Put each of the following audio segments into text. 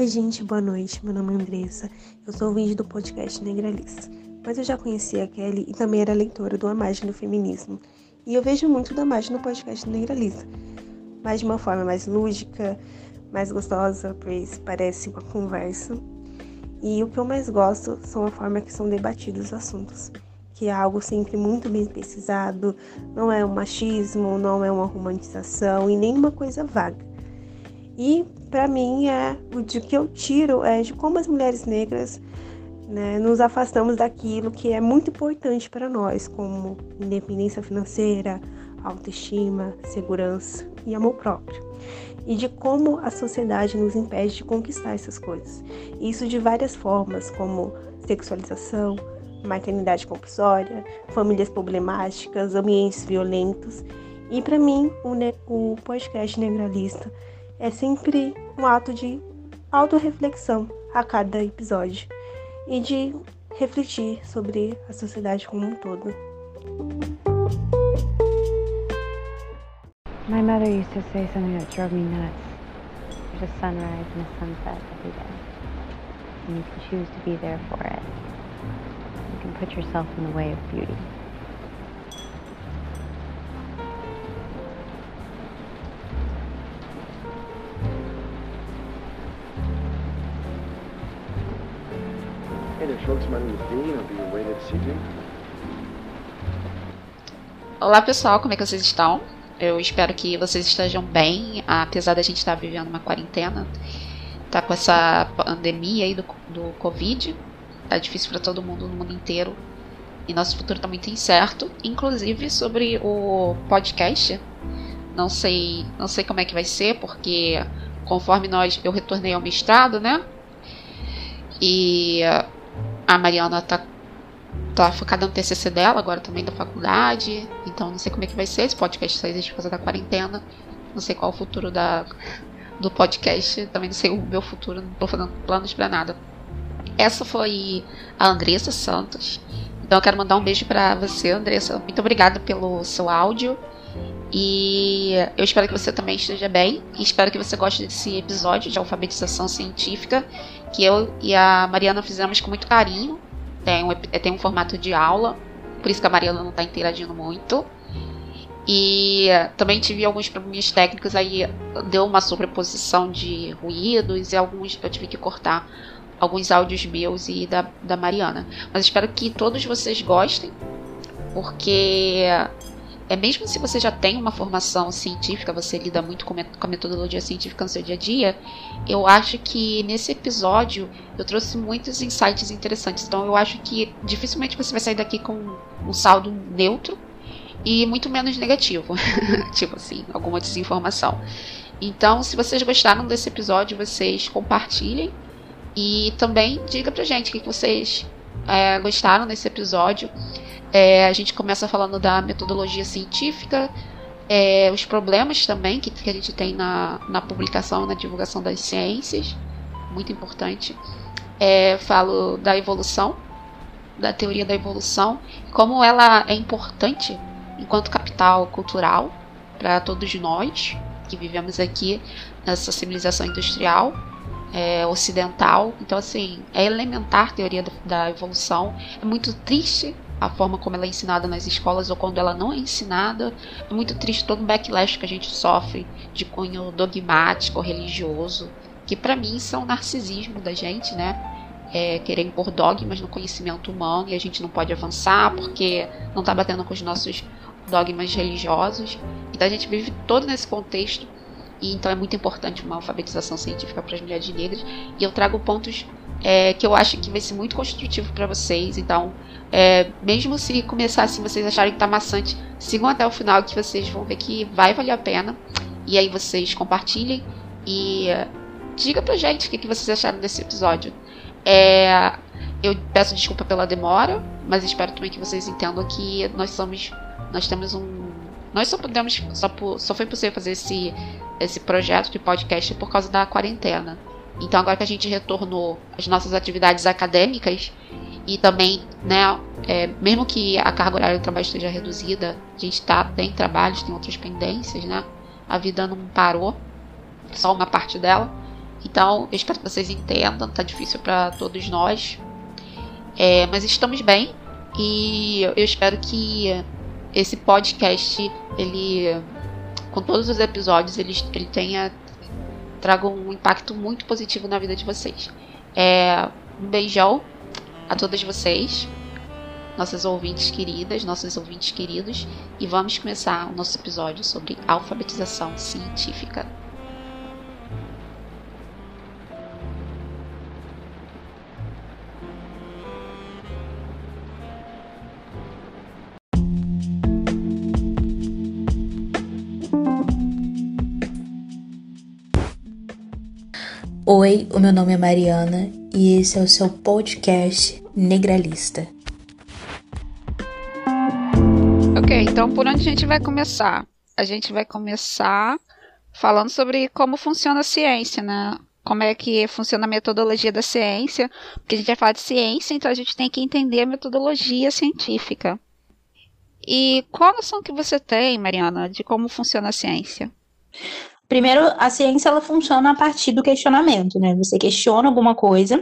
Oi, gente, boa noite. Meu nome é Andressa. Eu sou ouvinte do podcast Negralice. Mas eu já conhecia a Kelly e também era leitora do A Margem do Feminismo. E eu vejo muito da Margem no podcast Negralice. Mas de uma forma mais lúdica, mais gostosa, pois parece uma conversa. E o que eu mais gosto são a forma que são debatidos os assuntos. Que é algo sempre muito bem pesquisado, não é um machismo, não é uma romantização e nem uma coisa vaga. E para mim é o de que eu tiro é de como as mulheres negras né, nos afastamos daquilo que é muito importante para nós, como independência financeira, autoestima, segurança e amor próprio. E de como a sociedade nos impede de conquistar essas coisas. Isso de várias formas, como sexualização, maternidade compulsória, famílias problemáticas, ambientes violentos. E para mim, o, o podcast Negralista é sempre um ato de autorreflexão a cada episódio e de refletir sobre a sociedade como um todo. My mother used to say something that drove me nuts. There's a sunrise and a sunset every day. And you can choose to be there for it. You can put yourself in the way of beauty. Olá pessoal, como é que vocês estão? Eu espero que vocês estejam bem, apesar da gente estar vivendo uma quarentena. Tá com essa pandemia aí do, do Covid. Tá difícil para todo mundo no mundo inteiro. E nosso futuro tá muito incerto. Inclusive sobre o podcast. Não sei, não sei como é que vai ser, porque conforme nós eu retornei ao mestrado, né? E a Mariana tá, tá focada no TCC dela, agora também da faculdade. Então não sei como é que vai ser. Esse podcast só existe por causa da quarentena. Não sei qual o futuro da, do podcast. Também não sei o meu futuro. Não tô fazendo planos para nada. Essa foi a Andressa Santos. Então eu quero mandar um beijo para você, Andressa. Muito obrigada pelo seu áudio. E eu espero que você também esteja bem. E espero que você goste desse episódio de alfabetização científica que eu e a Mariana fizemos com muito carinho. Tem um, tem um formato de aula, por isso que a Mariana não está interagindo muito. E também tive alguns problemas técnicos, aí deu uma sobreposição de ruídos e alguns eu tive que cortar alguns áudios meus e da, da Mariana. Mas espero que todos vocês gostem, porque é mesmo se você já tem uma formação científica, você lida muito com, a metodologia científica no seu dia a dia, eu acho que nesse episódio eu trouxe muitos insights interessantes. Então eu acho que dificilmente você vai sair daqui com um saldo neutro e muito menos negativo, tipo assim, alguma desinformação. Então, se vocês gostaram desse episódio, vocês compartilhem e também diga pra gente o que vocês é, gostaram desse episódio. É, a gente começa falando da metodologia científica, é, os problemas também que, que a gente tem na, na publicação, na divulgação das ciências, muito importante. É, falo da evolução, da teoria da evolução, como ela é importante enquanto capital cultural para todos nós que vivemos aqui nessa civilização industrial é, ocidental. Então, assim, é elementar a teoria da, da evolução. É muito triste a forma como ela é ensinada nas escolas ou quando ela não é ensinada. É muito triste todo o backlash que a gente sofre de cunho dogmático, religioso, que para mim são narcisismo da gente, né? É, querer impor dogmas no conhecimento humano e a gente não pode avançar porque não está batendo com os nossos dogmas religiosos. Então a gente vive todo nesse contexto e então é muito importante uma alfabetização científica para as mulheres negras. E eu trago pontos é, que eu acho que vai ser muito construtivo para vocês. Então, é, mesmo se começar assim, vocês acharem que tá maçante, sigam até o final que vocês vão ver que vai valer a pena. E aí vocês compartilhem e diga pra gente o que, que vocês acharam desse episódio. É, eu peço desculpa pela demora, mas espero também que vocês entendam que nós somos. Nós temos um. Nós só podemos. Só, só foi possível fazer esse, esse projeto de podcast por causa da quarentena. Então agora que a gente retornou às nossas atividades acadêmicas, e também, né, é, mesmo que a carga horária do trabalho esteja reduzida, a gente tá, tem trabalhos, tem outras pendências, né? A vida não parou, só uma parte dela. Então, eu espero que vocês entendam, tá difícil para todos nós. É, mas estamos bem e eu espero que esse podcast, ele com todos os episódios, ele, ele tenha traga um impacto muito positivo na vida de vocês. É, um beijão a todas vocês, nossas ouvintes queridas, nossos ouvintes queridos, e vamos começar o nosso episódio sobre alfabetização científica. Oi, o meu nome é Mariana e esse é o seu podcast Negralista. Ok, então por onde a gente vai começar? A gente vai começar falando sobre como funciona a ciência, né? Como é que funciona a metodologia da ciência, porque a gente vai falar de ciência, então a gente tem que entender a metodologia científica. E qual noção que você tem, Mariana, de como funciona a ciência? Primeiro, a ciência ela funciona a partir do questionamento, né? Você questiona alguma coisa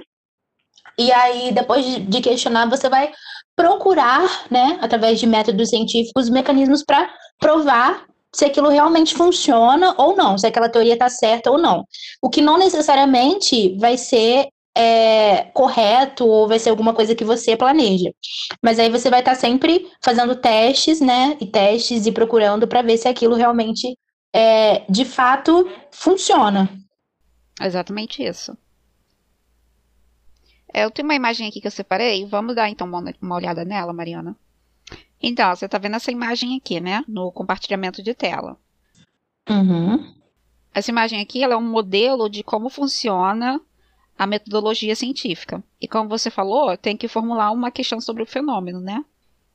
e aí depois de questionar você vai procurar, né, através de métodos científicos, mecanismos para provar se aquilo realmente funciona ou não, se aquela teoria está certa ou não. O que não necessariamente vai ser é, correto ou vai ser alguma coisa que você planeja. Mas aí você vai estar tá sempre fazendo testes, né? E testes e procurando para ver se aquilo realmente é, de fato funciona. Exatamente isso. É, eu tenho uma imagem aqui que eu separei. Vamos dar então uma, uma olhada nela, Mariana. Então, você está vendo essa imagem aqui, né? No compartilhamento de tela. Uhum. Essa imagem aqui é um modelo de como funciona a metodologia científica. E como você falou, tem que formular uma questão sobre o fenômeno, né?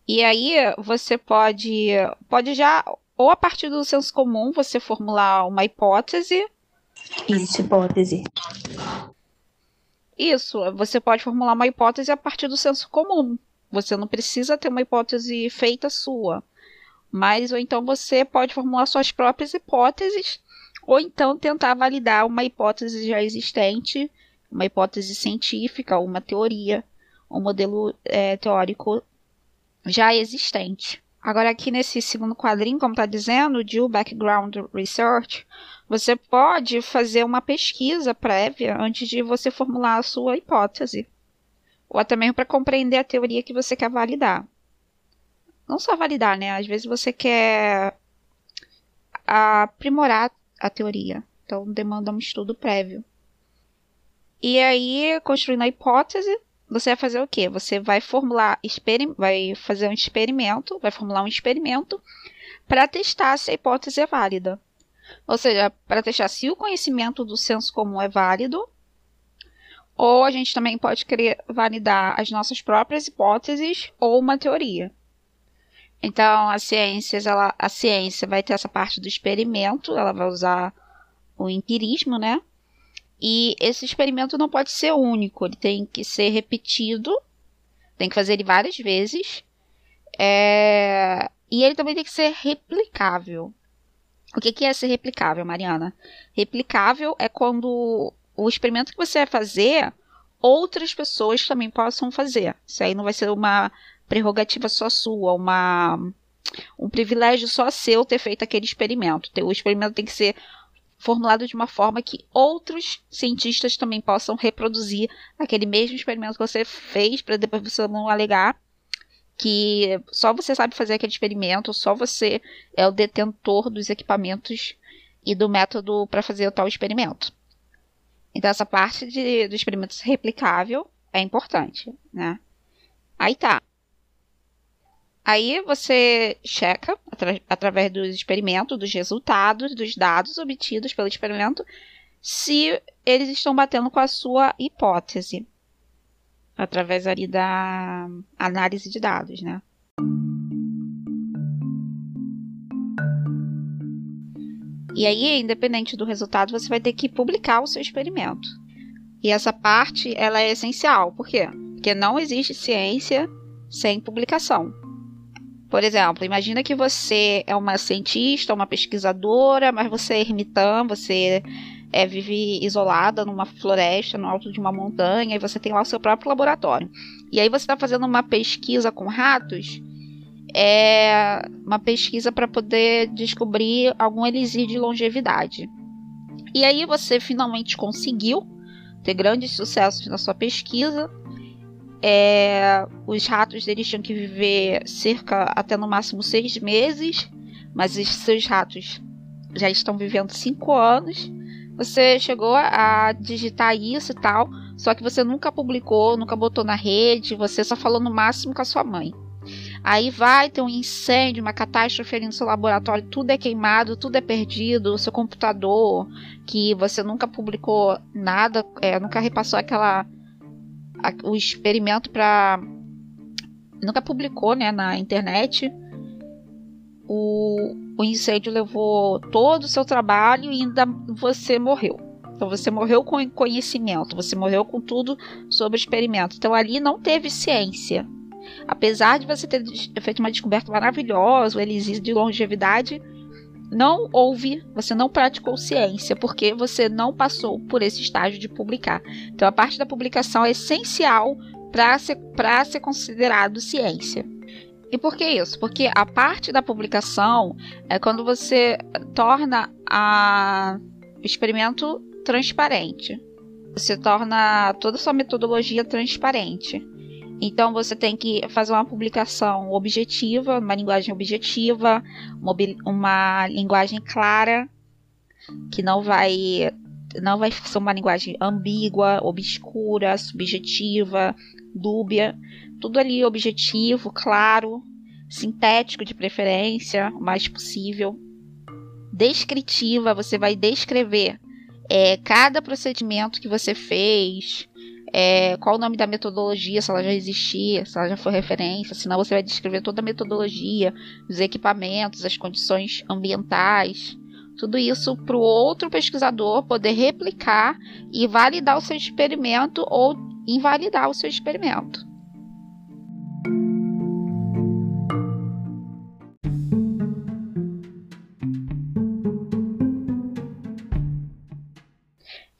E aí você pode, pode já ou a partir do senso comum você formular uma hipótese. Isso, hipótese. Isso, você pode formular uma hipótese a partir do senso comum. Você não precisa ter uma hipótese feita sua. Mas, ou então você pode formular suas próprias hipóteses, ou então tentar validar uma hipótese já existente, uma hipótese científica, uma teoria, um modelo é, teórico já existente. Agora, aqui nesse segundo quadrinho, como está dizendo, de Background Research, você pode fazer uma pesquisa prévia antes de você formular a sua hipótese. Ou até mesmo para compreender a teoria que você quer validar. Não só validar, né? Às vezes você quer aprimorar a teoria. Então, demanda um estudo prévio. E aí, construindo a hipótese, você vai fazer o quê? Você vai formular, vai fazer um experimento, vai formular um experimento para testar se a hipótese é válida. Ou seja, para testar se o conhecimento do senso comum é válido, ou a gente também pode querer validar as nossas próprias hipóteses ou uma teoria. Então, a ciência, ela, a ciência vai ter essa parte do experimento, ela vai usar o empirismo, né? E esse experimento não pode ser único, ele tem que ser repetido, tem que fazer ele várias vezes. É... E ele também tem que ser replicável. O que, que é ser replicável, Mariana? Replicável é quando o experimento que você vai fazer, outras pessoas também possam fazer. Isso aí não vai ser uma prerrogativa só sua, uma, um privilégio só seu ter feito aquele experimento. O experimento tem que ser formulado de uma forma que outros cientistas também possam reproduzir aquele mesmo experimento que você fez, para depois você não alegar que só você sabe fazer aquele experimento, só você é o detentor dos equipamentos e do método para fazer o tal experimento. Então, essa parte de, do experimento replicável é importante, né? Aí tá. Aí você checa, atra através dos experimentos, dos resultados, dos dados obtidos pelo experimento, se eles estão batendo com a sua hipótese. Através ali da análise de dados, né? E aí, independente do resultado, você vai ter que publicar o seu experimento. E essa parte, ela é essencial. Por quê? Porque não existe ciência sem publicação. Por exemplo, imagina que você é uma cientista, uma pesquisadora, mas você é ermitã, você é, vive isolada numa floresta, no alto de uma montanha, e você tem lá o seu próprio laboratório. E aí você está fazendo uma pesquisa com ratos, é uma pesquisa para poder descobrir algum elixir de longevidade. E aí você finalmente conseguiu ter grandes sucessos na sua pesquisa. É, os ratos deles tinham que viver cerca até no máximo seis meses, mas os seus ratos já estão vivendo cinco anos. Você chegou a digitar isso e tal, só que você nunca publicou, nunca botou na rede, você só falou no máximo com a sua mãe. Aí vai ter um incêndio, uma catástrofe ali no seu laboratório, tudo é queimado, tudo é perdido, o seu computador, que você nunca publicou nada, é, nunca repassou aquela a, o experimento para nunca publicou, né, na internet. O, o incêndio levou todo o seu trabalho e ainda você morreu. Então você morreu com conhecimento, você morreu com tudo sobre o experimento. Então ali não teve ciência. Apesar de você ter feito uma descoberta maravilhosa, o elixir de longevidade, não houve, você não praticou ciência, porque você não passou por esse estágio de publicar. Então a parte da publicação é essencial para ser, ser considerado ciência. E por que isso? Porque a parte da publicação é quando você torna o experimento transparente. Você torna toda a sua metodologia transparente. Então você tem que fazer uma publicação objetiva, uma linguagem objetiva, uma, linguagem clara, que não vai não vai ser uma linguagem ambígua, obscura, subjetiva, dúbia, tudo ali objetivo, claro, sintético de preferência, o mais possível. Descritiva, você vai descrever é, cada procedimento que você fez, é, qual o nome da metodologia, se ela já existia, se ela já foi referência, senão você vai descrever toda a metodologia, os equipamentos, as condições ambientais, tudo isso para o outro pesquisador poder replicar e validar o seu experimento ou invalidar o seu experimento.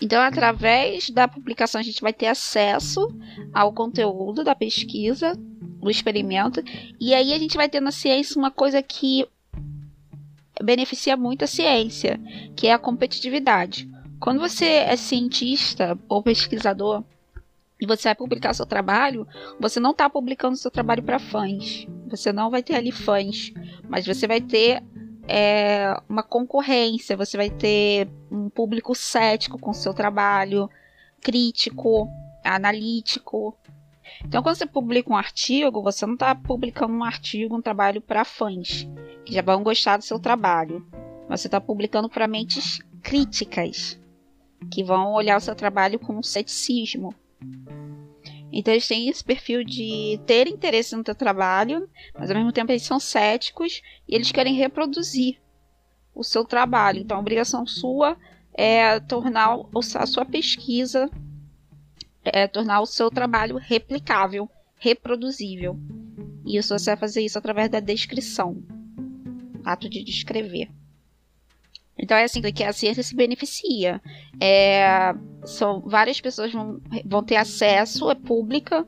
Então, através da publicação, a gente vai ter acesso ao conteúdo da pesquisa, do experimento, e aí a gente vai ter na ciência uma coisa que beneficia muito a ciência, que é a competitividade. Quando você é cientista ou pesquisador e você vai publicar seu trabalho, você não está publicando seu trabalho para fãs. Você não vai ter ali fãs, mas você vai ter é, uma concorrência, você vai ter um público cético com seu trabalho, crítico, analítico. Então, quando você publica um artigo, você não está publicando um artigo, um trabalho para fãs que já vão gostar do seu trabalho. Você está publicando para mentes críticas que vão olhar o seu trabalho com ceticismo. Então eles têm esse perfil de ter interesse no teu trabalho, mas ao mesmo tempo eles são céticos e eles querem reproduzir o seu trabalho. Então a obrigação sua é tornar a sua pesquisa, é tornar o seu trabalho replicável, reproduzível. E isso você vai fazer isso através da descrição, ato de descrever. Então é assim que a ciência se beneficia. É, são várias pessoas vão, vão ter acesso, é pública,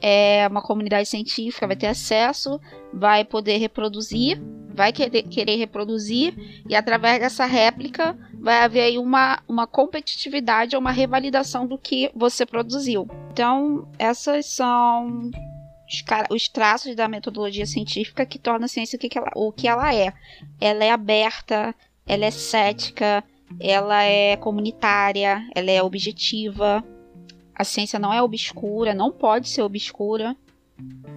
é uma comunidade científica vai ter acesso, vai poder reproduzir, vai querer, querer reproduzir e através dessa réplica vai haver aí uma, uma competitividade ou uma revalidação do que você produziu. Então essas são os, os traços da metodologia científica que torna a ciência o que, ela, o que ela é. Ela é aberta, ela é cética, ela é comunitária, ela é objetiva. A ciência não é obscura, não pode ser obscura.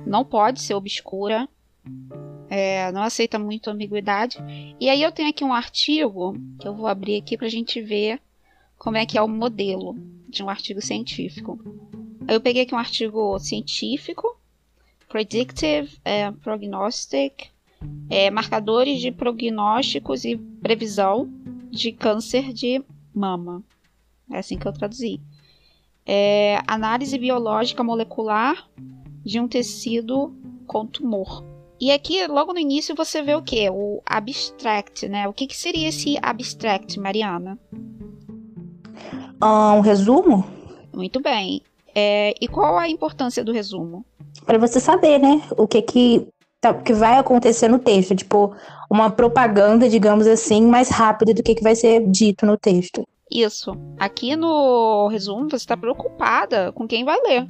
Não pode ser obscura. É, não aceita muito ambiguidade. E aí eu tenho aqui um artigo que eu vou abrir aqui para a gente ver como é que é o modelo de um artigo científico. Eu peguei aqui um artigo científico, Predictive é, Prognostic é, marcadores de prognósticos e previsão de câncer de mama. É assim que eu traduzi. É, análise biológica molecular de um tecido com tumor. E aqui, logo no início, você vê o que? O abstract, né? O que, que seria esse abstract, Mariana? um resumo. Muito bem. É, e qual a importância do resumo? Para você saber, né, o que que, que vai acontecer no texto. Tipo, uma propaganda, digamos assim, mais rápida do que, que vai ser dito no texto. Isso. Aqui no resumo, você está preocupada com quem vai ler.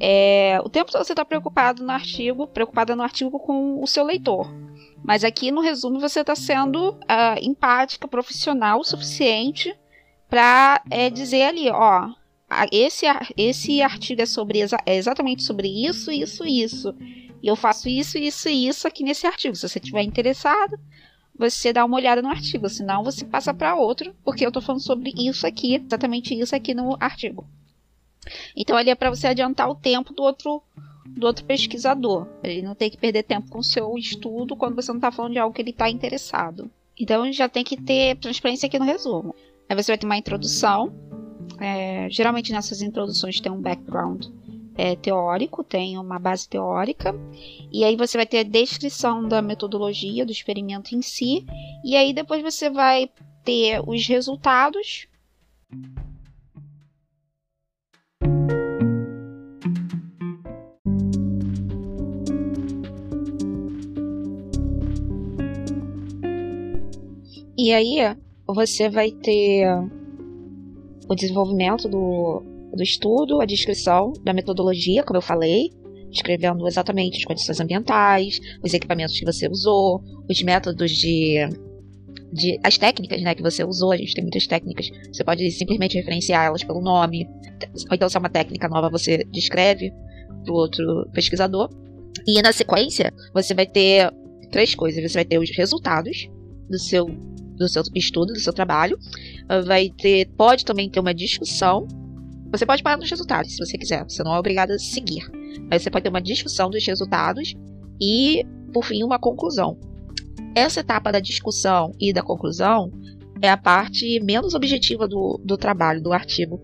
É, o tempo todo você está preocupado no artigo, preocupada no artigo com o seu leitor. Mas aqui no resumo você está sendo uh, empática, profissional o suficiente para é, dizer ali, ó, esse, esse artigo é sobre é exatamente sobre isso, isso, isso. E eu faço isso, isso e isso aqui nesse artigo. Se você estiver interessado, você dá uma olhada no artigo, senão você passa para outro, porque eu estou falando sobre isso aqui, exatamente isso aqui no artigo. Então ali é para você adiantar o tempo do outro do outro pesquisador. Ele não tem que perder tempo com o seu estudo quando você não está falando de algo que ele está interessado. Então já tem que ter transparência aqui no resumo. Aí você vai ter uma introdução. É, geralmente nessas introduções tem um background é, teórico, tem uma base teórica, e aí você vai ter a descrição da metodologia do experimento em si, e aí depois você vai ter os resultados. E aí você vai ter o desenvolvimento do, do estudo, a descrição da metodologia, como eu falei, descrevendo exatamente as condições ambientais, os equipamentos que você usou, os métodos de, de as técnicas né, que você usou. A gente tem muitas técnicas. Você pode simplesmente referenciar elas pelo nome. Ou então, se é uma técnica nova, você descreve para o outro pesquisador. E na sequência, você vai ter três coisas. Você vai ter os resultados do seu do seu estudo, do seu trabalho. Vai ter, pode também ter uma discussão. Você pode parar nos resultados, se você quiser. Você não é obrigado a seguir. Mas você pode ter uma discussão dos resultados e, por fim, uma conclusão. Essa etapa da discussão e da conclusão é a parte menos objetiva do, do trabalho, do artigo,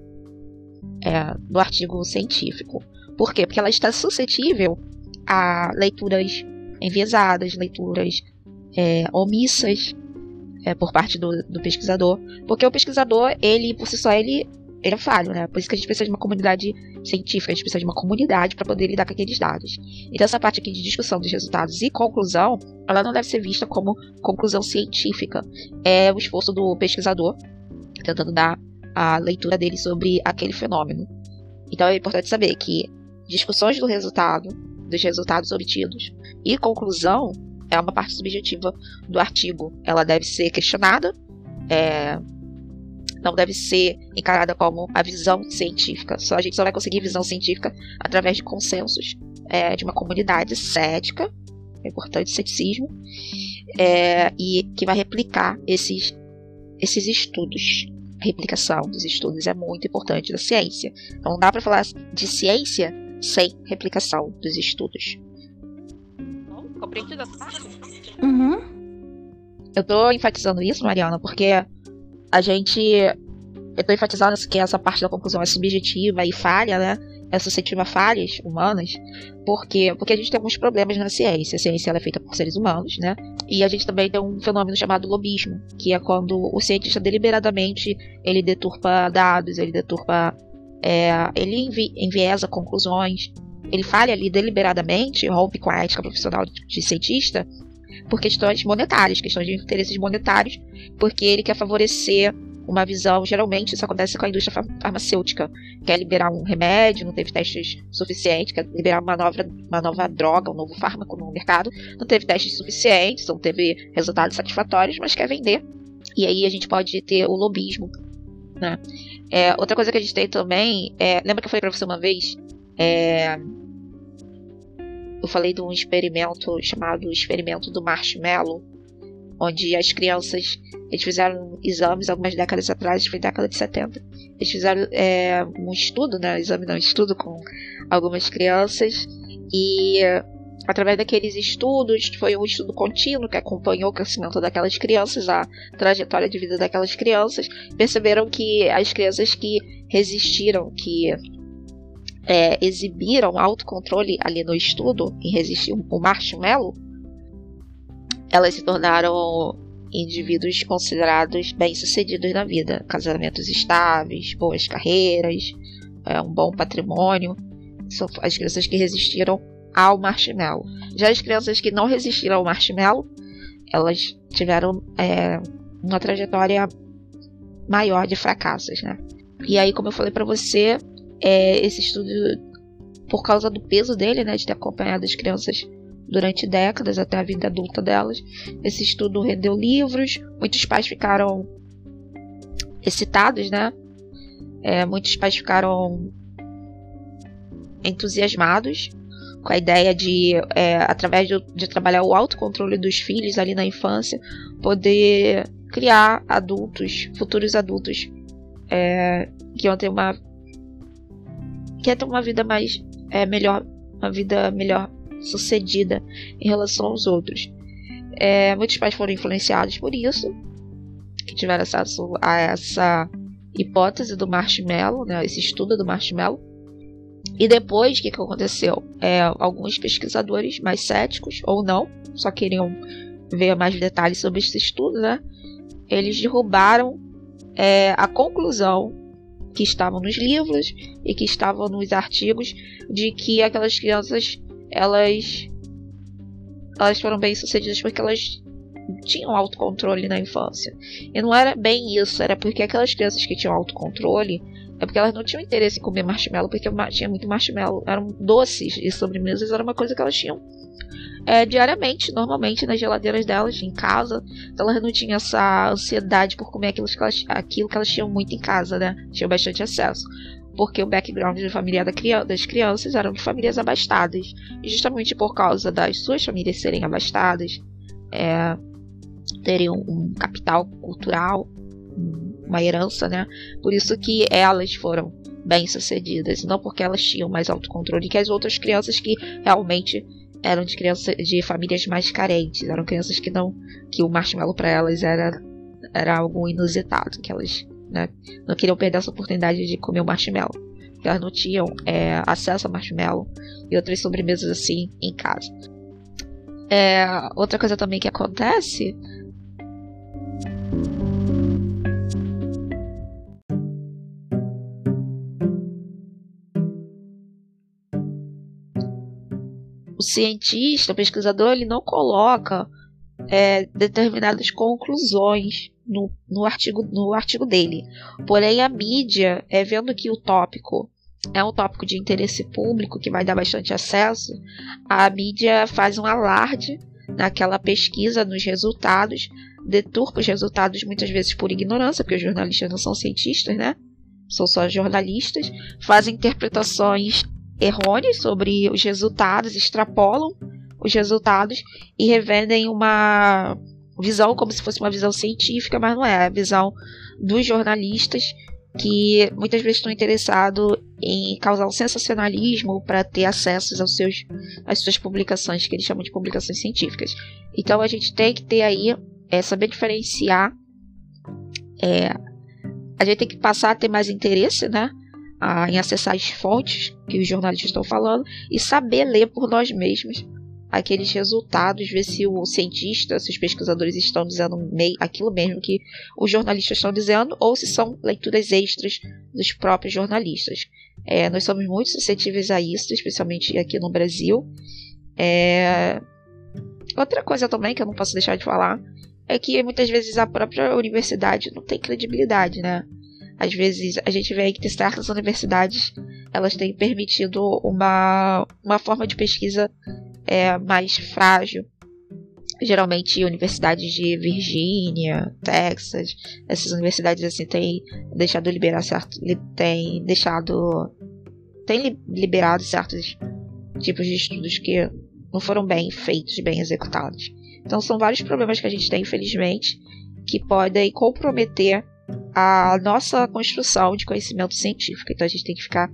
é, do artigo científico. Por quê? Porque ela está suscetível a leituras enviesadas, leituras é, omissas, é, por parte do, do, pesquisador, porque o pesquisador, ele por si só, ele, ele é falho, né? Por isso que a gente precisa de uma comunidade científica, a gente precisa de uma comunidade para poder lidar com aqueles dados. Então essa parte aqui de discussão dos resultados e conclusão, ela não deve ser vista como conclusão científica. É o esforço do pesquisador tentando dar a leitura dele sobre aquele fenômeno. Então é importante saber que discussões do resultado, dos resultados obtidos e conclusão é uma parte subjetiva do artigo. Ela deve ser questionada, é, não deve ser encarada como a visão científica. Só a gente só vai conseguir visão científica através de consensos é, de uma comunidade cética, é importante ceticismo, é, e que vai replicar esses, esses estudos. A replicação dos estudos é muito importante da ciência. Então não dá para falar de ciência sem replicação dos estudos. Compreendida Uhum. Eu tô enfatizando isso, Mariana, porque a gente. Eu tô enfatizando que essa parte da conclusão é subjetiva e falha, né? É suscetível a falhas humanas. Por quê? Porque a gente tem alguns problemas na ciência. A ciência é feita por seres humanos, né? E a gente também tem um fenômeno chamado lobismo, que é quando o cientista deliberadamente ele deturpa dados, ele deturpa. É, ele envi enviesa conclusões ele falha ali deliberadamente, rompe com a ética profissional de cientista, por questões monetárias, questões de interesses monetários, porque ele quer favorecer uma visão, geralmente isso acontece com a indústria farmacêutica, quer liberar um remédio, não teve testes suficientes, quer liberar uma nova, uma nova droga, um novo fármaco no mercado, não teve testes suficientes, não teve resultados satisfatórios, mas quer vender. E aí a gente pode ter o lobismo. Né? É, outra coisa que a gente tem também, é, lembra que eu falei para você uma vez é, eu falei de um experimento chamado Experimento do Marshmallow, onde as crianças eles fizeram exames algumas décadas atrás, foi década de 70. Eles fizeram é, um estudo, né? Exame não, estudo com algumas crianças e através daqueles estudos, foi um estudo contínuo que acompanhou o crescimento daquelas crianças, a trajetória de vida daquelas crianças, perceberam que as crianças que resistiram, que é, exibiram autocontrole ali no estudo em resistir o marshmallow, elas se tornaram indivíduos considerados bem-sucedidos na vida, casamentos estáveis, boas carreiras, é, um bom patrimônio. São as crianças que resistiram ao marshmallow. Já as crianças que não resistiram ao marshmallow, elas tiveram é, uma trajetória maior de fracassos, né? E aí, como eu falei para você, é, esse estudo, por causa do peso dele, né, de ter acompanhado as crianças durante décadas até a vida adulta delas, esse estudo rendeu livros, muitos pais ficaram excitados, né? É, muitos pais ficaram entusiasmados com a ideia de, é, através de, de, trabalhar o autocontrole dos filhos ali na infância, poder criar adultos, futuros adultos, é, que vão ter uma que ia ter uma vida mais é, melhor, uma vida melhor sucedida em relação aos outros. É, muitos pais foram influenciados por isso, que tiveram acesso a essa hipótese do marshmallow, né, esse estudo do marshmallow. E depois, o que, que aconteceu? É, alguns pesquisadores mais céticos, ou não, só queriam ver mais detalhes sobre esse estudo, né? Eles derrubaram é, a conclusão que estavam nos livros e que estavam nos artigos de que aquelas crianças elas elas foram bem sucedidas porque elas tinham autocontrole na infância. E não era bem isso, era porque aquelas crianças que tinham autocontrole é porque elas não tinham interesse em comer marshmallow, porque tinha muito marshmallow, eram doces e sobremesas era uma coisa que elas tinham é, diariamente, normalmente, nas geladeiras delas, em casa. Então elas não tinham essa ansiedade por comer aquilo que elas, aquilo que elas tinham muito em casa, né? Tinham bastante acesso. Porque o background de família das crianças eram de famílias abastadas. E justamente por causa das suas famílias serem abastadas, é, terem um capital cultural, uma herança, né? Por isso que elas foram bem sucedidas, não porque elas tinham mais autocontrole que as outras crianças que realmente eram de crianças de famílias mais carentes, eram crianças que não que o marshmallow para elas era era algo inusitado, que elas né, não queriam perder essa oportunidade de comer o marshmallow, que elas não tinham é, acesso a marshmallow e outras sobremesas assim em casa. É, outra coisa também que acontece o cientista, o pesquisador, ele não coloca é, determinadas conclusões no, no, artigo, no artigo dele. Porém, a mídia, é, vendo que o tópico é um tópico de interesse público que vai dar bastante acesso, a mídia faz um alarde naquela pesquisa, nos resultados, deturpa os resultados muitas vezes por ignorância, porque os jornalistas não são cientistas, né? São só jornalistas, fazem interpretações errôneos sobre os resultados, extrapolam os resultados e revendem uma visão como se fosse uma visão científica, mas não é, é a visão dos jornalistas que muitas vezes estão interessados em causar um sensacionalismo para ter acesso aos seus, às suas publicações, que eles chamam de publicações científicas. Então a gente tem que ter aí, é, saber diferenciar, é, a gente tem que passar a ter mais interesse, né? A, em acessar as fontes que os jornalistas estão falando e saber ler por nós mesmos aqueles resultados, ver se o cientista, se os pesquisadores estão dizendo meio, aquilo mesmo que os jornalistas estão dizendo ou se são leituras extras dos próprios jornalistas. É, nós somos muito suscetíveis a isso, especialmente aqui no Brasil. É... Outra coisa também que eu não posso deixar de falar é que muitas vezes a própria universidade não tem credibilidade, né? Às vezes a gente vê que certas universidades elas têm permitido uma, uma forma de pesquisa é, mais frágil. Geralmente universidades de Virgínia, Texas, essas universidades assim têm deixado liberar certo, têm deixado têm liberado certos tipos de estudos que não foram bem feitos, bem executados. Então são vários problemas que a gente tem, infelizmente, que podem comprometer a nossa construção de conhecimento científico. Então a gente tem que ficar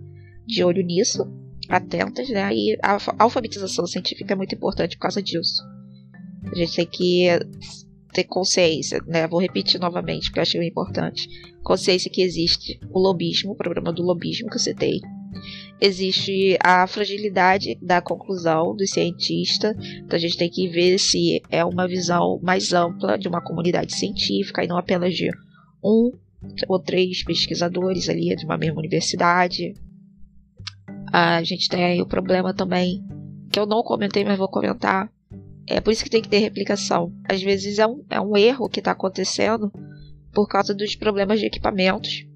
de olho nisso, atentas, né? E a alfabetização científica é muito importante por causa disso. A gente tem que ter consciência, né? Vou repetir novamente, porque eu achei importante. Consciência que existe o lobismo, o problema do lobismo que eu citei existe a fragilidade da conclusão do cientista. Então a gente tem que ver se é uma visão mais ampla de uma comunidade científica e não apenas de um ou três pesquisadores ali de uma mesma universidade. A gente tem aí o problema também, que eu não comentei, mas vou comentar. É por isso que tem que ter replicação. Às vezes é um, é um erro que está acontecendo por causa dos problemas de equipamentos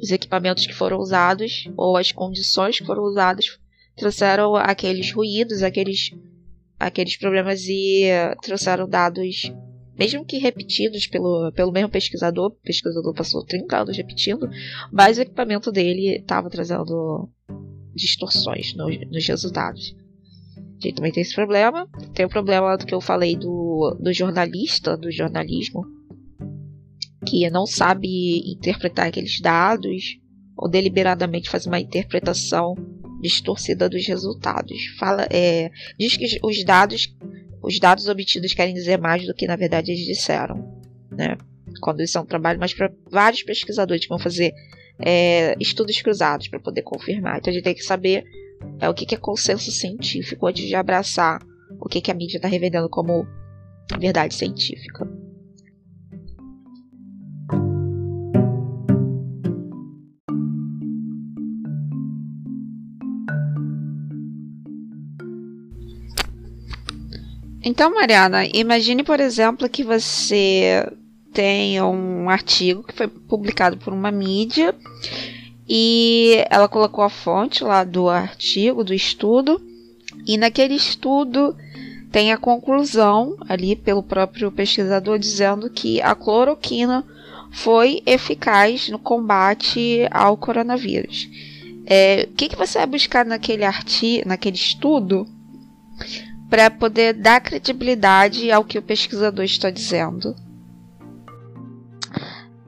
os equipamentos que foram usados ou as condições que foram usadas trouxeram aqueles ruídos, aqueles, aqueles problemas e trouxeram dados, mesmo que repetidos pelo, pelo mesmo pesquisador, o pesquisador passou 30 anos repetindo, mas o equipamento dele estava trazendo distorções no, nos resultados. A gente também tem esse problema. Tem o problema do que eu falei do, do jornalista, do jornalismo, que não sabe interpretar aqueles dados ou deliberadamente faz uma interpretação distorcida dos resultados. Fala, é, diz que os dados, os dados obtidos querem dizer mais do que na verdade eles disseram, né? Quando isso é um trabalho, mas para vários pesquisadores que vão fazer é, estudos cruzados para poder confirmar. Então a gente tem que saber é, o que, é consenso científico antes de abraçar o que, que a mídia está revelando como verdade científica. Então, Mariana, imagine, por exemplo, que você tem um artigo que foi publicado por uma mídia e ela colocou a fonte lá do artigo, do estudo, e naquele estudo tem a conclusão ali pelo próprio pesquisador dizendo que a cloroquina foi eficaz no combate ao coronavírus. É, o que, que você vai buscar naquele artigo, naquele estudo para poder dar credibilidade ao que o pesquisador está dizendo?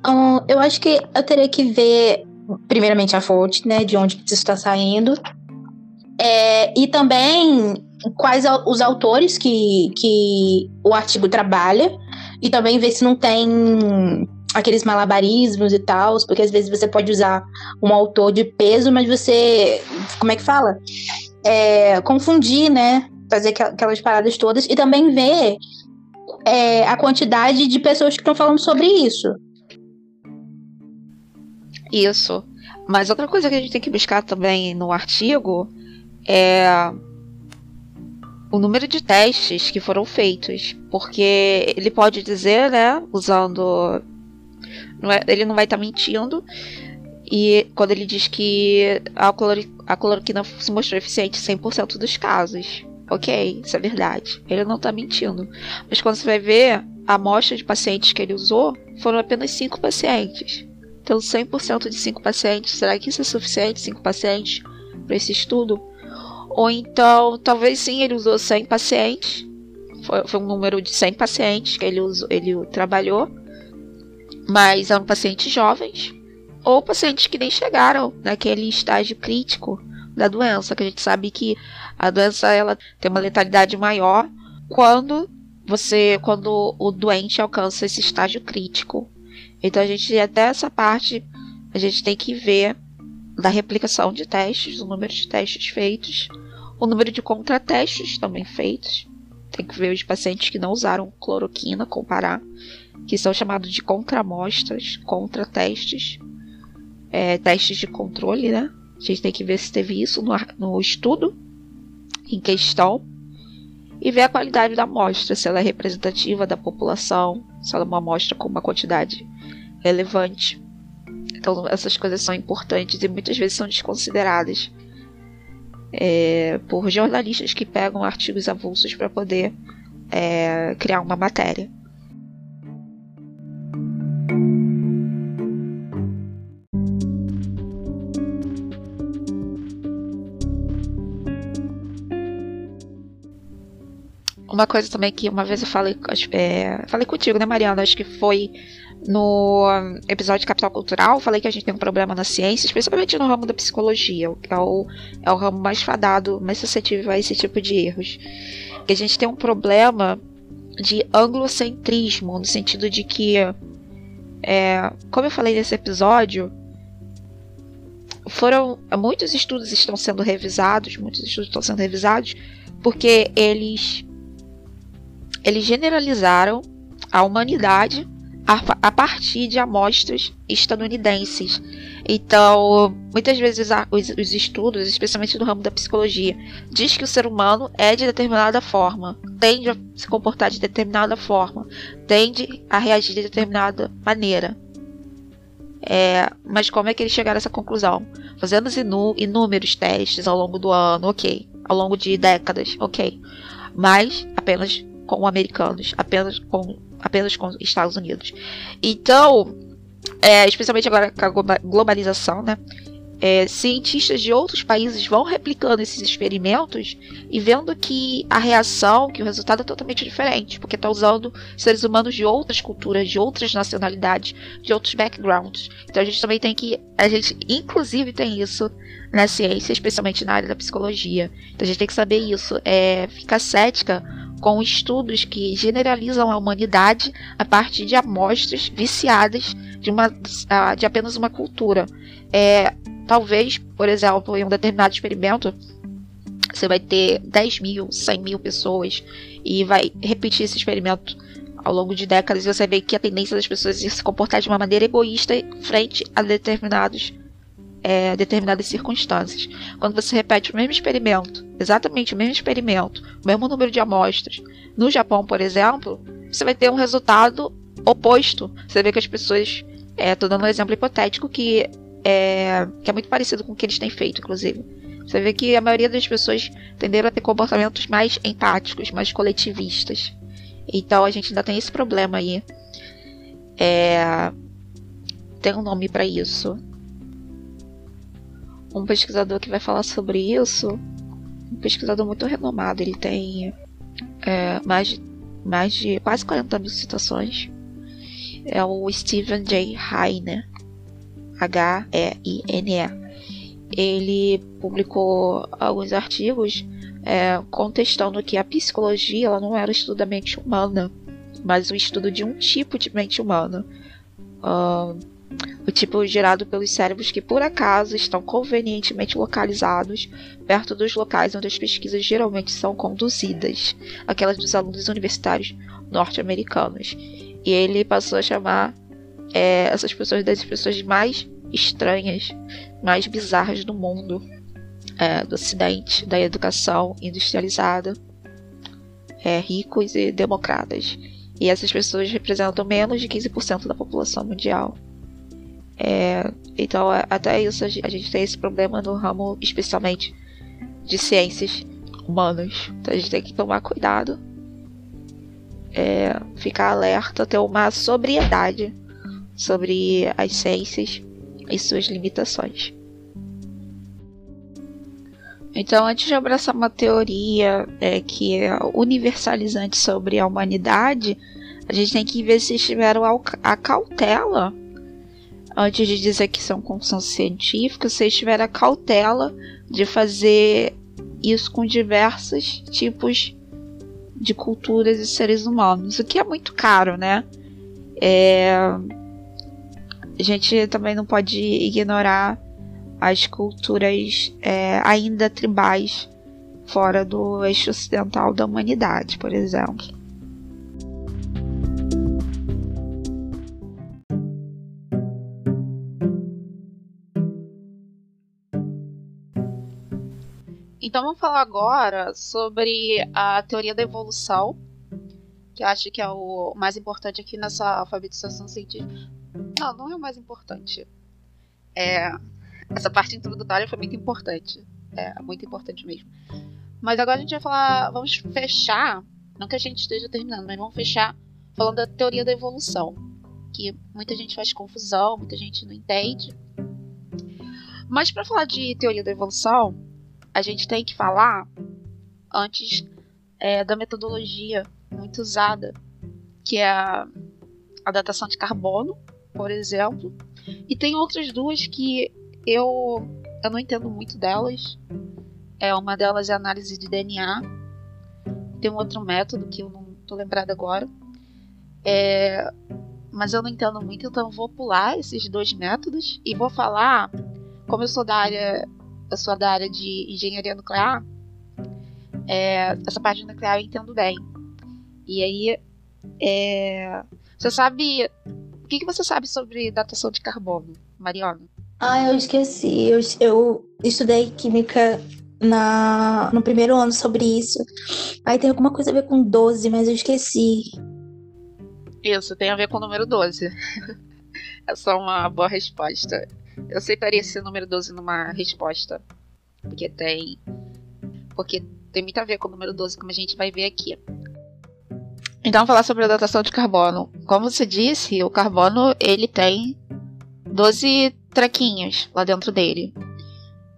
Um, eu acho que eu teria que ver, primeiramente, a fonte, né, de onde isso está saindo, é, e também quais os autores que, que o artigo trabalha, e também ver se não tem aqueles malabarismos e tal, porque às vezes você pode usar um autor de peso, mas você, como é que fala? É, confundir, né? Fazer aquelas paradas todas e também ver é, a quantidade de pessoas que estão falando sobre isso. Isso. Mas outra coisa que a gente tem que buscar também no artigo é o número de testes que foram feitos. Porque ele pode dizer, né, usando. Não é, ele não vai estar tá mentindo. E quando ele diz que a, a cloroquina se mostrou eficiente em 100% dos casos. Ok, isso é verdade. Ele não está mentindo. Mas quando você vai ver, a amostra de pacientes que ele usou foram apenas 5 pacientes. Então, 100% de 5 pacientes, será que isso é suficiente? 5 pacientes para esse estudo? Ou então, talvez sim, ele usou 100 pacientes. Foi, foi um número de 100 pacientes que ele, usou, ele trabalhou. Mas eram pacientes jovens. Ou pacientes que nem chegaram naquele estágio crítico da doença, que a gente sabe que a doença ela tem uma letalidade maior quando você quando o doente alcança esse estágio crítico. Então a gente até essa parte a gente tem que ver da replicação de testes, o número de testes feitos, o número de contratestes também feitos. Tem que ver os pacientes que não usaram cloroquina, comparar, que são chamados de contramostras, contratestes, é, testes de controle, né? A gente tem que ver se teve isso no, no estudo em questão e ver a qualidade da amostra, se ela é representativa da população, se ela é uma amostra com uma quantidade relevante. Então, essas coisas são importantes e muitas vezes são desconsideradas é, por jornalistas que pegam artigos avulsos para poder é, criar uma matéria. Uma coisa também que uma vez eu falei, é, falei contigo, né, Mariana? Acho que foi no episódio de Capital Cultural. Falei que a gente tem um problema na ciência, especialmente no ramo da psicologia, que é o, é o ramo mais fadado, mais suscetível a esse tipo de erros. Que a gente tem um problema de anglocentrismo, no sentido de que, é, como eu falei nesse episódio, foram muitos estudos estão sendo revisados, muitos estudos estão sendo revisados porque eles eles generalizaram a humanidade a, partir de amostras estadunidenses. Então, muitas vezes os, os, estudos, especialmente no ramo da psicologia, diz que o ser humano é de determinada forma, tende a se comportar de determinada forma, tende a reagir de determinada maneira. É, mas como é que eles chegaram a essa conclusão? Fazendo inú inúmeros testes ao longo do ano, ok. Ao longo de décadas, ok. Mas apenas com americanos, apenas com, apenas com Estados Unidos. Então, é, especialmente agora com a globalização, né? É, cientistas de outros países vão replicando esses experimentos e vendo que a reação, que o resultado é totalmente diferente, porque está usando seres humanos de outras culturas, de outras nacionalidades, de outros backgrounds. Então a gente também tem que, a gente inclusive tem isso na ciência, especialmente na área da psicologia. Então a gente tem que saber isso, é, ficar cética com estudos que generalizam a humanidade a partir de amostras viciadas de, uma, de apenas uma cultura. É, talvez, por exemplo, em um determinado experimento, você vai ter 10 mil, 100 mil pessoas e vai repetir esse experimento ao longo de décadas e você vê que a tendência das pessoas é se comportar de uma maneira egoísta frente a determinados é, determinadas circunstâncias. Quando você repete o mesmo experimento, exatamente o mesmo experimento, o mesmo número de amostras, no Japão, por exemplo, você vai ter um resultado oposto. Você vê que as pessoas. Estou é, dando um exemplo hipotético que é, que é muito parecido com o que eles têm feito, inclusive. Você vê que a maioria das pessoas tenderam a ter comportamentos mais empáticos, mais coletivistas. Então a gente ainda tem esse problema aí. É, tem um nome para isso um pesquisador que vai falar sobre isso, um pesquisador muito renomado, ele tem é, mais, de, mais de quase 40 mil citações. É o Stephen J. Heine, H-E-I-N-E. Ele publicou alguns artigos é, contestando que a psicologia ela não era o estudo da mente humana, mas o estudo de um tipo de mente humana. Uh, o tipo gerado pelos cérebros que por acaso estão convenientemente localizados perto dos locais onde as pesquisas geralmente são conduzidas, aquelas dos alunos universitários norte-americanos. E ele passou a chamar é, essas pessoas das pessoas mais estranhas, mais bizarras do mundo, é, do Ocidente, da educação industrializada, é, ricos e democratas. E essas pessoas representam menos de 15% da população mundial. É, então, até isso, a gente tem esse problema no ramo, especialmente de ciências humanas. Então, a gente tem que tomar cuidado, é, ficar alerta, ter uma sobriedade sobre as ciências e suas limitações. Então, antes de abraçar uma teoria é, que é universalizante sobre a humanidade, a gente tem que ver se tiveram a cautela antes de dizer que são consensos científicos, vocês tiveram a cautela de fazer isso com diversos tipos de culturas e seres humanos, o que é muito caro, né? É... A gente também não pode ignorar as culturas é, ainda tribais fora do eixo ocidental da humanidade, por exemplo. Então vamos falar agora sobre a teoria da evolução, que eu acho que é o mais importante aqui nessa alfabetização científica. Não, não é o mais importante. É, essa parte introdutória foi muito importante. É muito importante mesmo. Mas agora a gente vai falar. Vamos fechar. Não que a gente esteja terminando, mas vamos fechar falando da teoria da evolução. Que muita gente faz confusão, muita gente não entende. Mas para falar de teoria da evolução, a gente tem que falar antes é, da metodologia muito usada, que é a, a datação de carbono, por exemplo, e tem outras duas que eu, eu não entendo muito delas. É, uma delas é a análise de DNA. Tem um outro método que eu não estou lembrada agora. É, mas eu não entendo muito, então vou pular esses dois métodos e vou falar como eu sou da área, eu sou da área de engenharia nuclear, é, essa parte nuclear eu entendo bem. E aí, é, você sabe. O que, que você sabe sobre datação de carbono, Mariana? Ah, eu esqueci. Eu, eu estudei química na, no primeiro ano sobre isso. Aí tem alguma coisa a ver com 12, mas eu esqueci. Isso, tem a ver com o número 12. Essa é uma boa resposta. Eu aceitaria esse número 12 numa resposta. Porque tem. Porque tem muito a ver com o número 12, como a gente vai ver aqui. Então, falar sobre a datação de carbono. Como você disse, o carbono ele tem 12 trequinhos lá dentro dele.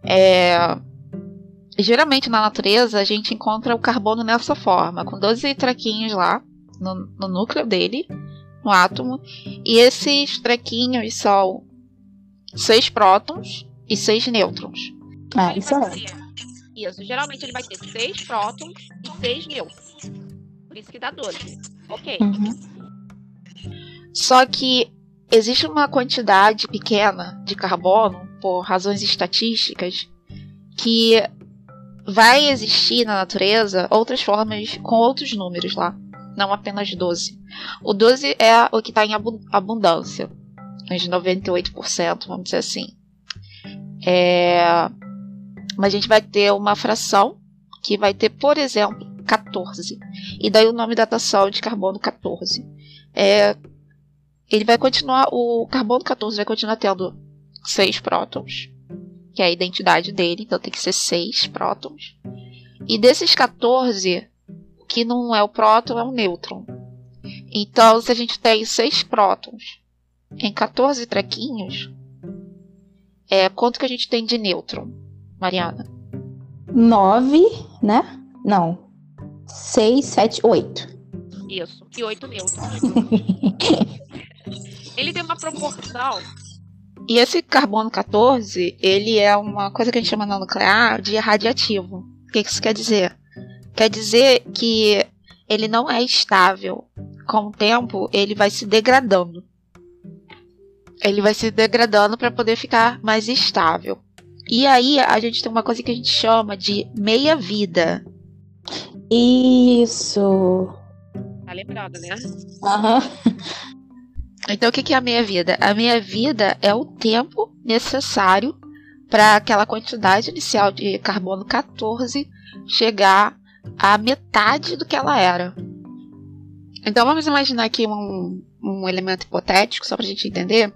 É... Geralmente na natureza a gente encontra o carbono nessa forma, com 12 trequinhos lá no, no núcleo dele, no átomo. E esses trequinhos são 6 prótons e 6 nêutrons. Ah, isso é. Isso, geralmente ele vai ter 6 prótons e 6 nêutrons. Por isso que dá 12. Ok. Uhum. Só que existe uma quantidade pequena de carbono, por razões estatísticas, que vai existir na natureza outras formas com outros números lá, não apenas 12. O 12 é o que está em abundância, uns 98%, vamos dizer assim. É... Mas a gente vai ter uma fração que vai ter, por exemplo, 14. E daí o nome da datação de carbono 14. É, ele vai continuar, o carbono 14 vai continuar tendo 6 prótons, que é a identidade dele, então tem que ser 6 prótons. E desses 14, o que não é o próton é o nêutron. Então, se a gente tem 6 prótons em 14 trequinhos, é, quanto que a gente tem de nêutron, Mariana? 9, né? Não. 6, 7, 8. Isso, e 8 nêutrons. ele tem uma proporção. E esse carbono 14, ele é uma coisa que a gente chama na nuclear de radiativo. O que isso quer dizer? Quer dizer que ele não é estável. Com o tempo, ele vai se degradando. Ele vai se degradando para poder ficar mais estável. E aí a gente tem uma coisa que a gente chama de meia-vida. Isso. Tá lembrado, né? Aham. Então, o que é a meia-vida? A meia-vida é o tempo necessário para aquela quantidade inicial de carbono 14 chegar à metade do que ela era. Então, vamos imaginar aqui um, um elemento hipotético, só para a gente entender.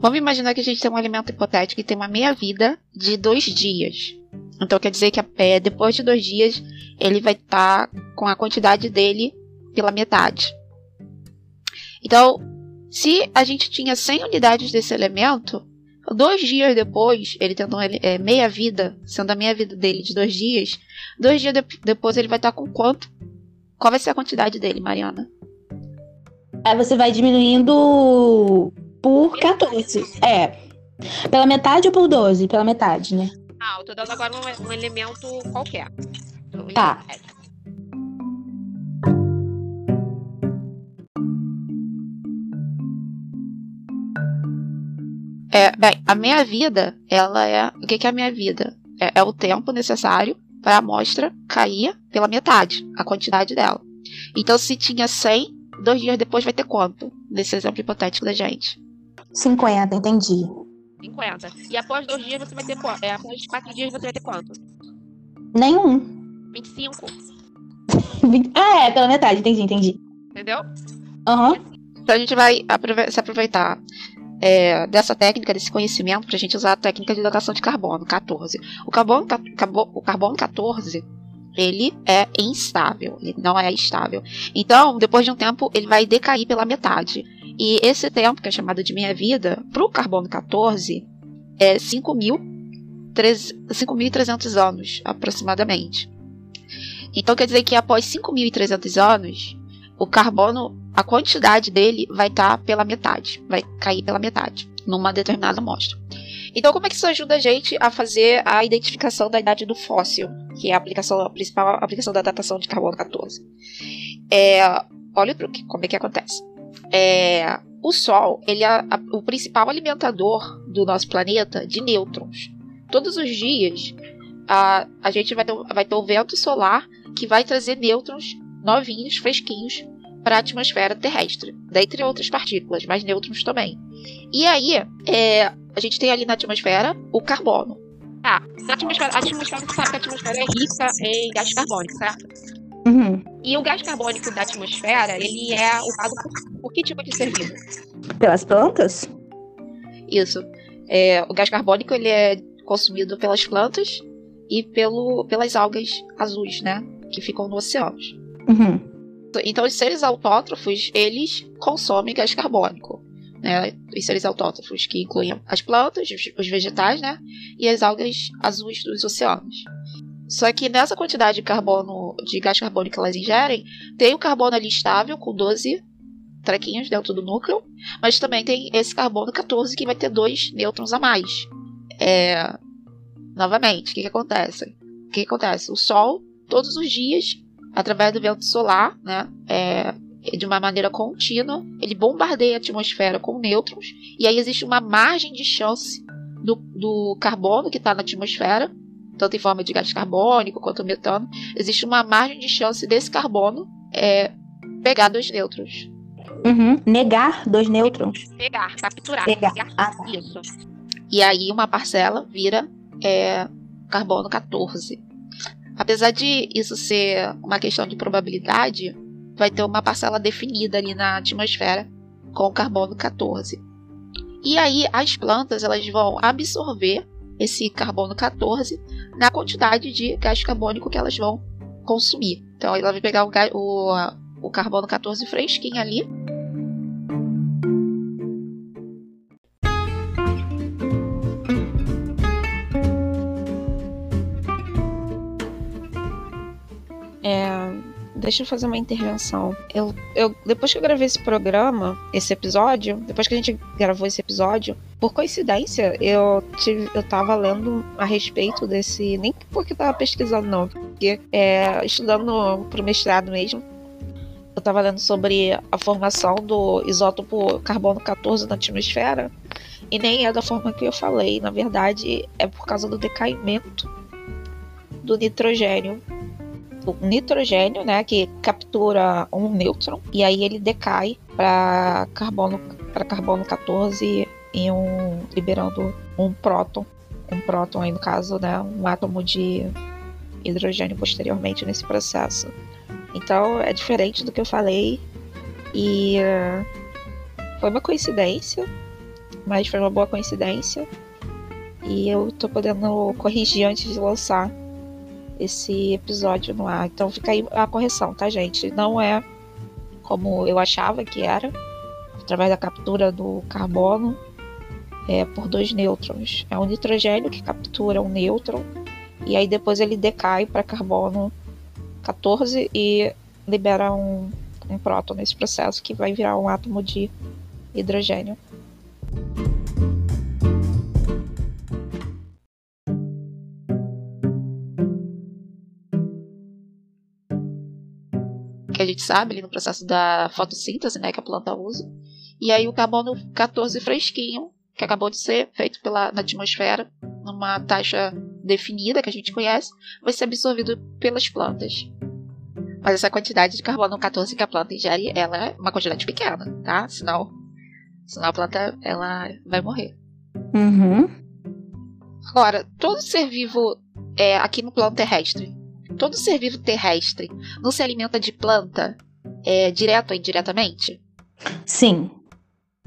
Vamos imaginar que a gente tem um elemento hipotético que tem uma meia-vida de dois dias. Então, quer dizer que é, depois de dois dias ele vai estar tá com a quantidade dele pela metade. Então, se a gente tinha 100 unidades desse elemento, dois dias depois, ele tendo é, meia vida, sendo a meia vida dele de dois dias, dois dias de depois ele vai estar com quanto? Qual vai ser a quantidade dele, Mariana? Aí você vai diminuindo por 14. É. Pela metade ou por 12? Pela metade, né? Ah, eu tô dando agora um, um elemento qualquer. Tá. É, bem, a minha vida, ela é. O que, que é a minha vida? É, é o tempo necessário para a amostra cair pela metade, a quantidade dela. Então, se tinha 100, dois dias depois vai ter quanto? Nesse exemplo hipotético da gente. 50, entendi. 50. E após dois dias você vai ter quanto? É, após quatro dias você vai ter quanto? Nenhum. 25. ah, é, pela metade, entendi, entendi. Entendeu? Aham. Uhum. Então a gente vai se aproveitar é, dessa técnica, desse conhecimento, para a gente usar a técnica de datação de carbono 14. O carbono, o carbono 14 ele é instável, ele não é estável. Então, depois de um tempo, ele vai decair pela metade. E esse tempo, que é chamado de meia-vida, para o carbono 14, é 5.300 anos, aproximadamente. Então, quer dizer que após 5.300 anos, o carbono, a quantidade dele vai estar tá pela metade, vai cair pela metade, numa determinada amostra. Então, como é que isso ajuda a gente a fazer a identificação da idade do fóssil, que é a, aplicação, a principal aplicação da datação de carbono 14? É, olha o como é que acontece. É, o Sol, ele é o principal alimentador do nosso planeta de nêutrons. todos os dias a, a gente vai ter, vai ter o vento solar que vai trazer nêutrons novinhos, fresquinhos, para a atmosfera terrestre, dentre outras partículas, mas nêutrons também. E aí, é, a gente tem ali na atmosfera o carbono. Ah, atmosfera, a atmosfera, a atmosfera é rica em gás carbônico, certo? Uhum. E o gás carbônico da atmosfera, ele é usado por, por que tipo de ser vivo? Pelas plantas? Isso. É, o gás carbônico ele é consumido pelas plantas e pelo, pelas algas azuis, né? Que ficam no oceano. Uhum. Então, os seres autótrofos, eles consomem gás carbônico. Né? Os seres autótrofos, que incluem as plantas, os vegetais, né? E as algas azuis dos oceanos. Só que nessa quantidade de carbono, de gás carbônico que elas ingerem, tem o carbono ali estável, com 12 trequinhos dentro do núcleo, mas também tem esse carbono 14 que vai ter dois nêutrons a mais. É... Novamente, o que, que acontece? O que, que acontece? O Sol, todos os dias, através do vento solar, né, é, de uma maneira contínua, ele bombardeia a atmosfera com nêutrons, e aí existe uma margem de chance do, do carbono que está na atmosfera, tanto em forma de gás carbônico quanto metano, existe uma margem de chance desse carbono é, pegar dois nêutrons. Uhum. Negar dois nêutrons. Pegar, capturar. Pegar. pegar. Ah, tá. Isso. E aí uma parcela vira é, carbono 14. Apesar de isso ser uma questão de probabilidade, vai ter uma parcela definida ali na atmosfera com o carbono 14. E aí as plantas elas vão absorver esse carbono 14 na quantidade de gás carbônico que elas vão consumir. Então ela vai pegar o, o, o carbono 14 fresquinho ali deixa eu fazer uma intervenção. Eu, eu, depois que eu gravei esse programa, esse episódio, depois que a gente gravou esse episódio, por coincidência, eu, tive, eu tava lendo a respeito desse. Nem porque eu tava pesquisando, não, porque é, estudando pro mestrado mesmo. Eu tava lendo sobre a formação do isótopo carbono 14 na atmosfera. E nem é da forma que eu falei. Na verdade, é por causa do decaimento do nitrogênio o nitrogênio, né, que captura um nêutron e aí ele decai para carbono para carbono 14 e um liberando um próton, um próton aí no caso, né, um átomo de hidrogênio posteriormente nesse processo. Então é diferente do que eu falei e uh, foi uma coincidência, mas foi uma boa coincidência e eu tô podendo corrigir antes de lançar esse episódio no ar. Então fica aí a correção, tá, gente? Não é como eu achava que era, através da captura do carbono é, por dois nêutrons. É um nitrogênio que captura um nêutron e aí depois ele decai para carbono 14 e libera um, um próton nesse processo que vai virar um átomo de hidrogênio. Gente sabe ali no processo da fotossíntese, né, que a planta usa. E aí o carbono 14 fresquinho, que acabou de ser feito pela, na atmosfera, numa taxa definida que a gente conhece, vai ser absorvido pelas plantas. Mas essa quantidade de carbono 14 que a planta ingere, ela é uma quantidade pequena, tá? Senão, senão a planta ela vai morrer. Uhum. Agora, todo ser vivo é, aqui no plano terrestre todo ser vivo terrestre não se alimenta de planta é, direto ou indiretamente? Sim.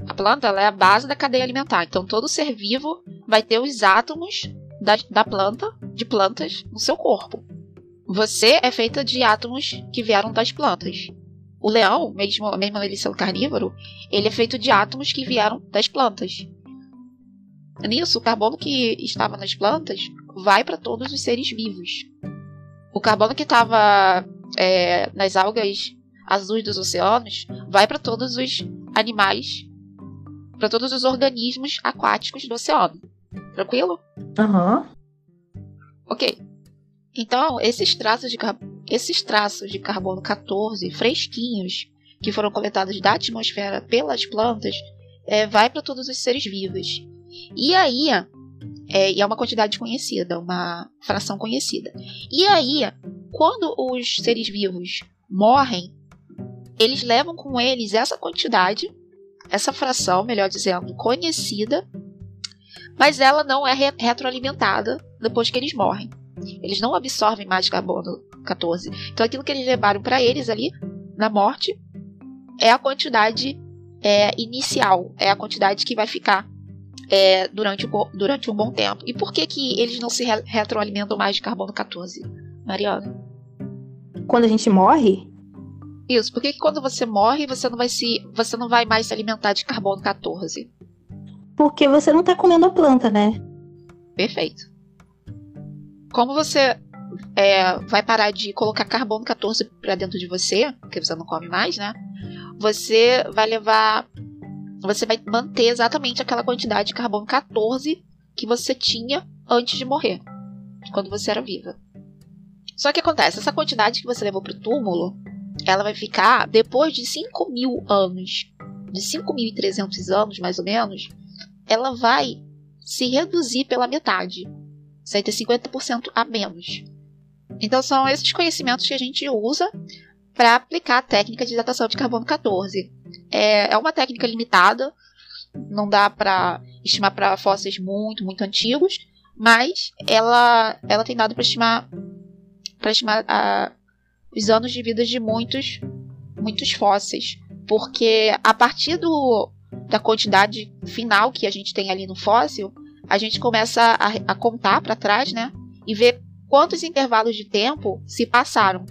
A planta é a base da cadeia alimentar. Então todo ser vivo vai ter os átomos da, da planta, de plantas, no seu corpo. Você é feita de átomos que vieram das plantas. O leão, mesmo, mesmo ele sendo carnívoro, ele é feito de átomos que vieram das plantas. Nisso, o carbono que estava nas plantas vai para todos os seres vivos. O carbono que estava é, nas algas azuis dos oceanos vai para todos os animais, para todos os organismos aquáticos do oceano. Tranquilo? Aham. Uhum. Ok. Então, esses traços, de, esses traços de carbono 14 fresquinhos que foram coletados da atmosfera pelas plantas é, vai para todos os seres vivos. E aí, É, e é uma quantidade conhecida, uma fração conhecida. E aí, quando os seres vivos morrem, eles levam com eles essa quantidade, essa fração, melhor dizendo, conhecida, mas ela não é re retroalimentada depois que eles morrem. Eles não absorvem mais carbono 14. Então aquilo que eles levaram para eles ali na morte é a quantidade é, inicial, é a quantidade que vai ficar é, durante, durante um bom tempo. E por que, que eles não se re retroalimentam mais de carbono 14, Mariana? Quando a gente morre? Isso, por que, que quando você morre você não vai se. você não vai mais se alimentar de carbono 14? Porque você não tá comendo a planta, né? Perfeito. Como você é, vai parar de colocar carbono 14 para dentro de você, porque você não come mais, né? Você vai levar você vai manter exatamente aquela quantidade de carbono 14 que você tinha antes de morrer, quando você era viva. Só que acontece, essa quantidade que você levou para o túmulo, ela vai ficar depois de 5 mil anos, de 5.300 anos mais ou menos, ela vai se reduzir pela metade. Vai ter 50% a menos. Então são esses conhecimentos que a gente usa para aplicar a técnica de datação de carbono 14. É, é uma técnica limitada, não dá para estimar para fósseis muito, muito antigos, mas ela, ela tem dado para estimar para estimar a, os anos de vida de muitos, muitos fósseis, porque a partir do, da quantidade final que a gente tem ali no fóssil, a gente começa a, a contar para trás, né, e ver quantos intervalos de tempo se passaram.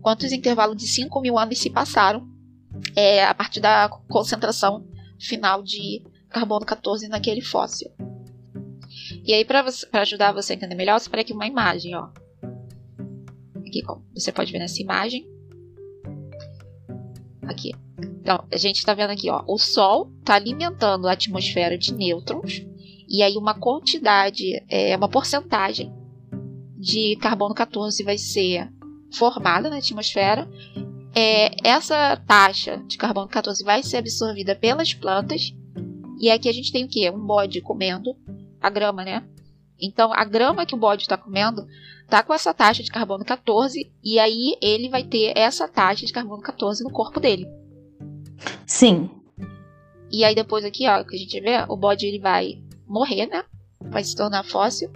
Quantos intervalos de 5 mil anos se passaram é, a partir da concentração final de carbono 14 naquele fóssil. E aí, para ajudar você a entender melhor, eu separei aqui uma imagem. Ó. Aqui, como você pode ver nessa imagem. Aqui. Então, a gente está vendo aqui, ó, o Sol está alimentando a atmosfera de nêutrons e aí uma quantidade, é, uma porcentagem de carbono 14 vai ser formada na atmosfera. É, essa taxa de carbono 14 vai ser absorvida pelas plantas. E aqui a gente tem o que? Um bode comendo a grama, né? Então a grama que o bode está comendo está com essa taxa de carbono 14 e aí ele vai ter essa taxa de carbono 14 no corpo dele. Sim. E aí depois aqui, ó, que a gente vê, o bode ele vai morrer, né? Vai se tornar fóssil.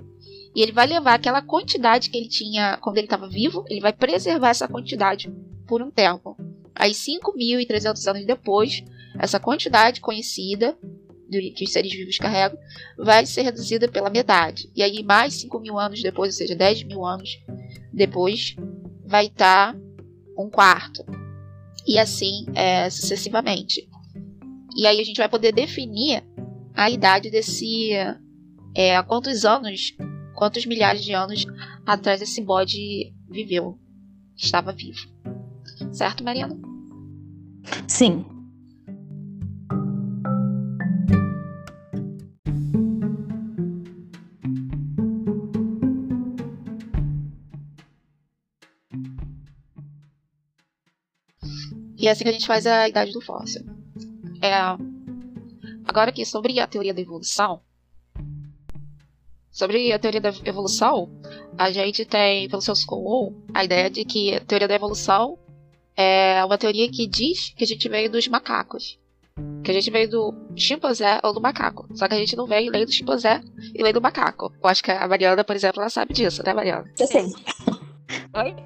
E ele vai levar aquela quantidade que ele tinha quando ele estava vivo, ele vai preservar essa quantidade por um tempo. Aí, 5.300 anos depois, essa quantidade conhecida que os seres vivos carregam vai ser reduzida pela metade. E aí, mais 5 mil anos depois, ou seja, 10 mil anos depois, vai estar tá um quarto. E assim é, sucessivamente. E aí a gente vai poder definir a idade desse. É, quantos anos quantos milhares de anos atrás esse bode viveu, estava vivo. Certo, Mariana? Sim. E é assim que a gente faz a idade do fóssil. É... Agora aqui sobre a teoria da evolução, Sobre a teoria da evolução, a gente tem, pelo seu Cole, a ideia de que a teoria da evolução é uma teoria que diz que a gente veio dos macacos. Que a gente veio do chimpanzé ou do macaco. Só que a gente não veio nem do chimpanzé e nem do macaco. Eu acho que a Mariana, por exemplo, ela sabe disso, né, Mariana? Eu sei. Oi?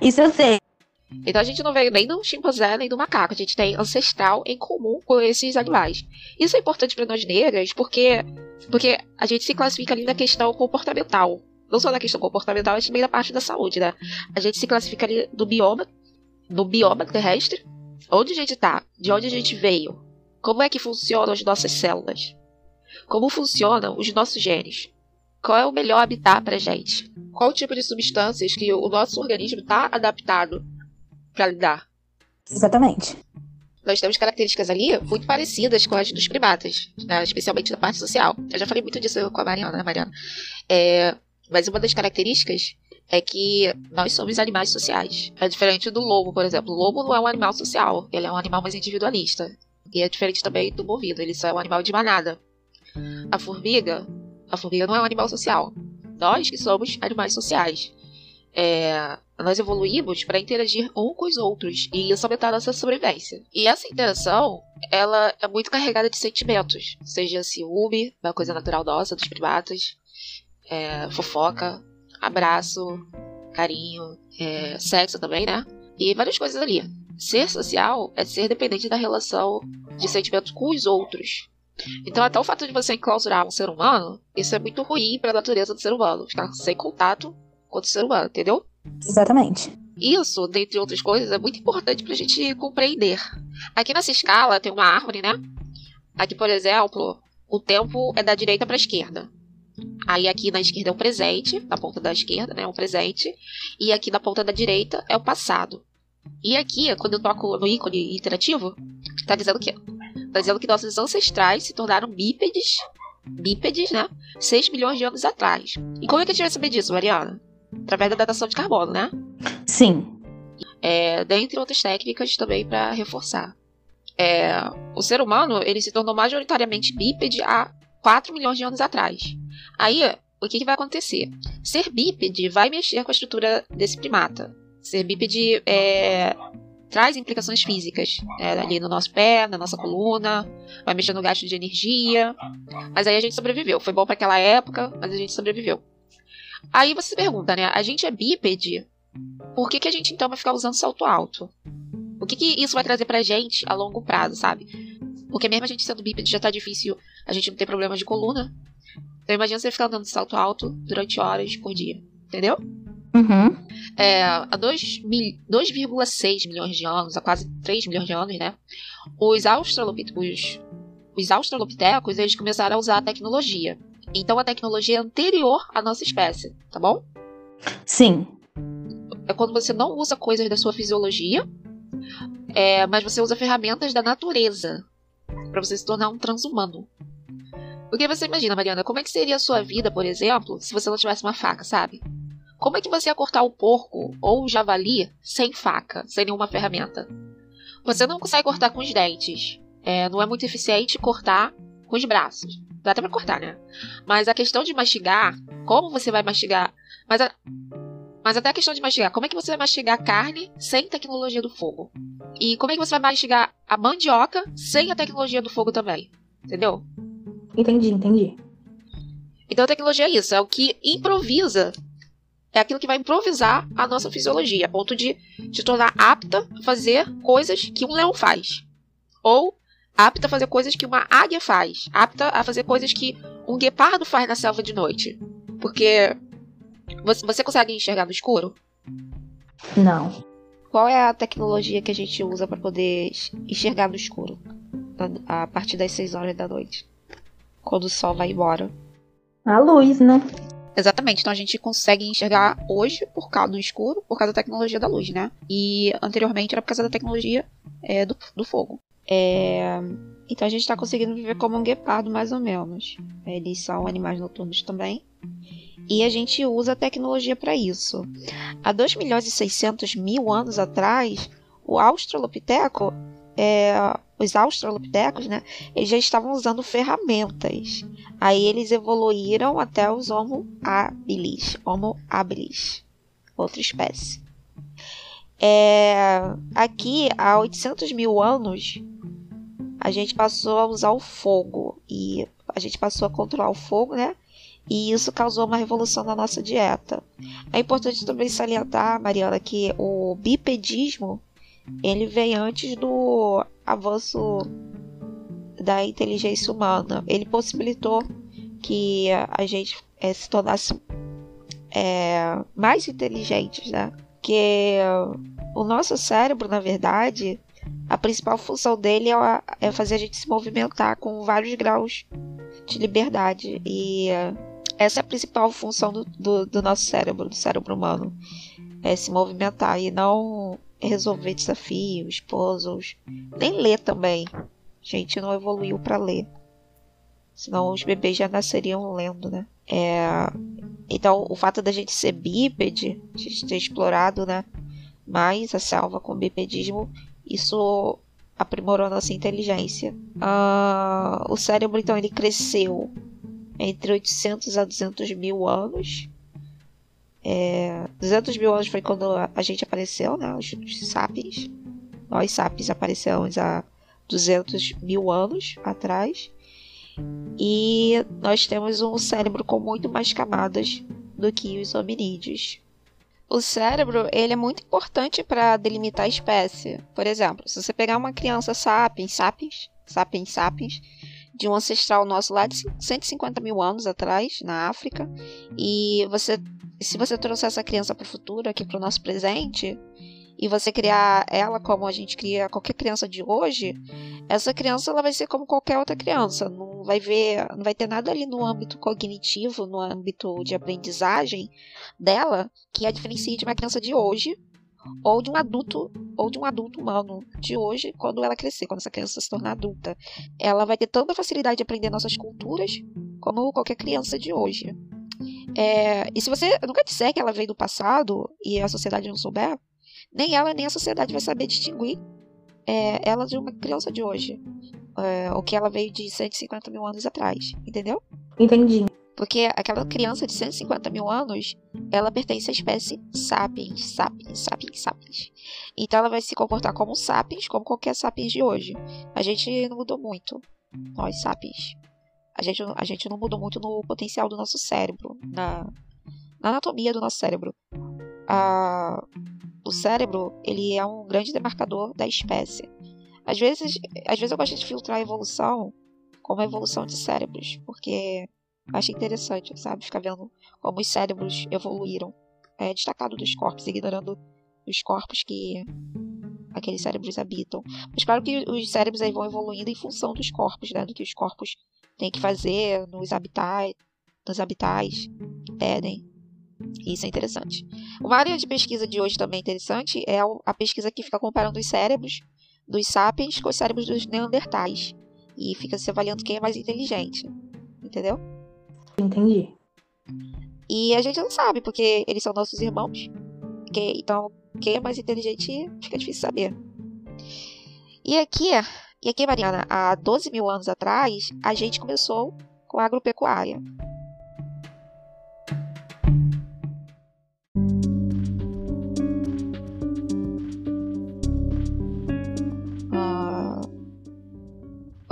Isso eu sei. Então a gente não veio nem do chimpanzé nem do macaco. A gente tem ancestral em comum com esses animais. Isso é importante para nós negras porque, porque a gente se classifica ali na questão comportamental. Não só na questão comportamental, mas também na parte da saúde, né? A gente se classifica ali do bioma, do bioma terrestre, onde a gente está, de onde a gente veio, como é que funcionam as nossas células, como funcionam os nossos genes, qual é o melhor habitat para gente, qual o tipo de substâncias que o nosso organismo está adaptado para lidar. Exatamente. Nós temos características ali muito parecidas com as dos primatas, né? especialmente na parte social. Eu já falei muito disso com a Mariana, né, Mariana? É, mas uma das características é que nós somos animais sociais. É diferente do lobo, por exemplo. O lobo não é um animal social, ele é um animal mais individualista. E é diferente também do bovido, ele só é um animal de manada. A formiga, A formiga não é um animal social. Nós que somos animais sociais. É, nós evoluímos para interagir um com os outros e isso aumentar nossa sobrevivência. E essa interação, ela é muito carregada de sentimentos, seja ciúme, uma coisa natural nossa, dos primatas, é, fofoca, abraço, carinho, é, sexo também, né? E várias coisas ali. Ser social é ser dependente da relação de sentimentos com os outros. Então, até o fato de você enclausurar um ser humano, isso é muito ruim para a natureza do ser humano, ficar sem contato com o ser humano, entendeu? Exatamente. Isso, dentre outras coisas, é muito importante para a gente compreender. Aqui nessa escala tem uma árvore, né? Aqui, por exemplo, o tempo é da direita para a esquerda. Aí aqui na esquerda é o presente, na ponta da esquerda, né, é o presente, e aqui na ponta da direita é o passado. E aqui, quando eu toco no ícone interativo, tá dizendo que tá dizendo que nossos ancestrais se tornaram bípedes, bípedes, né, 6 milhões de anos atrás. E como é que a gente vai saber disso, Mariana? Através da datação de carbono, né? Sim. É, dentre outras técnicas também para reforçar. É, o ser humano ele se tornou majoritariamente bípede há 4 milhões de anos atrás. Aí, o que, que vai acontecer? Ser bípede vai mexer com a estrutura desse primata. Ser bípede é, traz implicações físicas é, ali no nosso pé, na nossa coluna, vai mexer no gasto de energia. Mas aí a gente sobreviveu. Foi bom para aquela época, mas a gente sobreviveu. Aí você se pergunta, né? A gente é bípede, por que, que a gente então vai ficar usando salto alto? O que, que isso vai trazer pra gente a longo prazo, sabe? Porque mesmo a gente sendo bípede já tá difícil a gente não ter problemas de coluna. Então imagina você ficar andando de salto alto durante horas por dia. Entendeu? Uhum. É, há 2,6 milhões de anos, há quase 3 milhões de anos, né? Os australopitecos, os australopitecos eles começaram a usar a tecnologia. Então a tecnologia é anterior à nossa espécie, tá bom? Sim. É quando você não usa coisas da sua fisiologia, é, mas você usa ferramentas da natureza para você se tornar um transhumano. Porque você imagina, Mariana, como é que seria a sua vida, por exemplo, se você não tivesse uma faca, sabe? Como é que você ia cortar o porco ou o javali sem faca, sem nenhuma ferramenta? Você não consegue cortar com os dentes. É, não é muito eficiente cortar com os braços. Dá até pra cortar, né? Mas a questão de mastigar, como você vai mastigar. Mas, a, mas até a questão de mastigar, como é que você vai mastigar carne sem tecnologia do fogo? E como é que você vai mastigar a mandioca sem a tecnologia do fogo também? Entendeu? Entendi, entendi. Então a tecnologia é isso, é o que improvisa. É aquilo que vai improvisar a nossa fisiologia, a ponto de te tornar apta a fazer coisas que um leão faz. Ou apta a fazer coisas que uma águia faz. Apta a fazer coisas que um guepardo faz na selva de noite. Porque você, você consegue enxergar no escuro? Não. Qual é a tecnologia que a gente usa para poder enxergar no escuro? A partir das 6 horas da noite. Quando o sol vai embora. A luz, né? Exatamente, então a gente consegue enxergar hoje por causa do escuro, por causa da tecnologia da luz, né? E anteriormente era por causa da tecnologia é, do, do fogo. É... Então a gente está conseguindo viver como um guepardo, mais ou menos. Eles são animais noturnos também. E a gente usa a tecnologia para isso. Há 2 milhões e 600 mil anos atrás, o Australopiteco, é, os Australopitecos, né, eles já estavam usando ferramentas. Aí eles evoluíram até os Homo habilis, Homo habilis, outra espécie. É, aqui, há 800 mil anos, a gente passou a usar o fogo e a gente passou a controlar o fogo, né? E isso causou uma revolução na nossa dieta. É importante também salientar, Mariana, que o bipedismo ele veio antes do avanço da inteligência humana. Ele possibilitou que a gente é, se tornasse é, mais inteligentes, né? Que o nosso cérebro, na verdade, a principal função dele é, é fazer a gente se movimentar com vários graus de liberdade. E essa é a principal função do, do, do nosso cérebro, do cérebro humano. É se movimentar e não resolver desafios, puzzles, nem ler também. A gente não evoluiu para ler. Senão os bebês já nasceriam lendo, né? É... Então, o fato da gente ser bípede, a gente ter explorado, né? Mais a selva com bipedismo, isso aprimorou nossa inteligência. Uh, o cérebro, então, ele cresceu entre 800 a 200 mil anos. É, 200 mil anos foi quando a gente apareceu, né? Os, os sapiens. Nós sapiens aparecemos há 200 mil anos atrás. E nós temos um cérebro com muito mais camadas do que os hominídeos. O cérebro ele é muito importante para delimitar a espécie. Por exemplo, se você pegar uma criança sapiens, sapiens, sapiens, sapiens, de um ancestral nosso lá de 150 mil anos atrás, na África, e você, se você trouxer essa criança para o futuro, aqui para o nosso presente, e você criar ela como a gente cria qualquer criança de hoje, essa criança ela vai ser como qualquer outra criança, não vai ver, não vai ter nada ali no âmbito cognitivo, no âmbito de aprendizagem dela que a diferencie de uma criança de hoje ou de um adulto ou de um adulto humano de hoje quando ela crescer, quando essa criança se tornar adulta. Ela vai ter tanta facilidade de aprender nossas culturas como qualquer criança de hoje. É, e se você nunca disser que ela veio do passado e a sociedade não souber, nem ela nem a sociedade vai saber distinguir é, ela de uma criança de hoje. É, o que ela veio de 150 mil anos atrás, entendeu? Entendi. Porque aquela criança de 150 mil anos, ela pertence à espécie sapiens, sapiens, sapiens, sapiens. Então ela vai se comportar como sapiens, como qualquer sapiens de hoje. A gente não mudou muito, nós sapiens. A gente, a gente não mudou muito no potencial do nosso cérebro, na, na anatomia do nosso cérebro. A, o cérebro, ele é um grande demarcador da espécie. Às vezes, às vezes eu gosto de filtrar a evolução como a evolução de cérebros, porque acho interessante, sabe? Ficar vendo como os cérebros evoluíram, é, destacado dos corpos, ignorando os corpos que aqueles cérebros habitam. Mas claro que os cérebros aí vão evoluindo em função dos corpos, né? Do que os corpos têm que fazer nos habitats, nos habitats que pedem. Isso é interessante. Uma área de pesquisa de hoje também interessante é a pesquisa que fica comparando os cérebros dos sapiens com os cérebros dos neandertais. E fica se avaliando quem é mais inteligente. Entendeu? Entendi. E a gente não sabe, porque eles são nossos irmãos. Então, quem é mais inteligente fica difícil saber. E aqui, e aqui, Mariana, há 12 mil anos atrás, a gente começou com a agropecuária.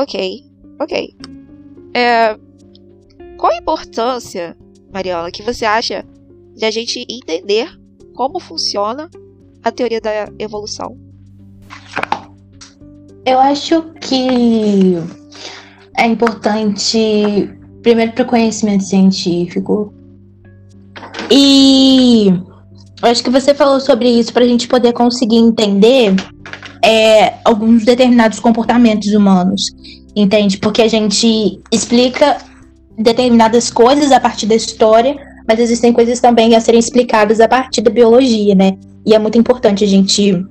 Ok, ok. É, qual a importância, Mariana, que você acha de a gente entender como funciona a teoria da evolução? Eu acho que é importante, primeiro, para o conhecimento científico. E eu acho que você falou sobre isso para a gente poder conseguir entender é, alguns determinados comportamentos humanos, entende? Porque a gente explica determinadas coisas a partir da história, mas existem coisas também a serem explicadas a partir da biologia, né? E é muito importante a gente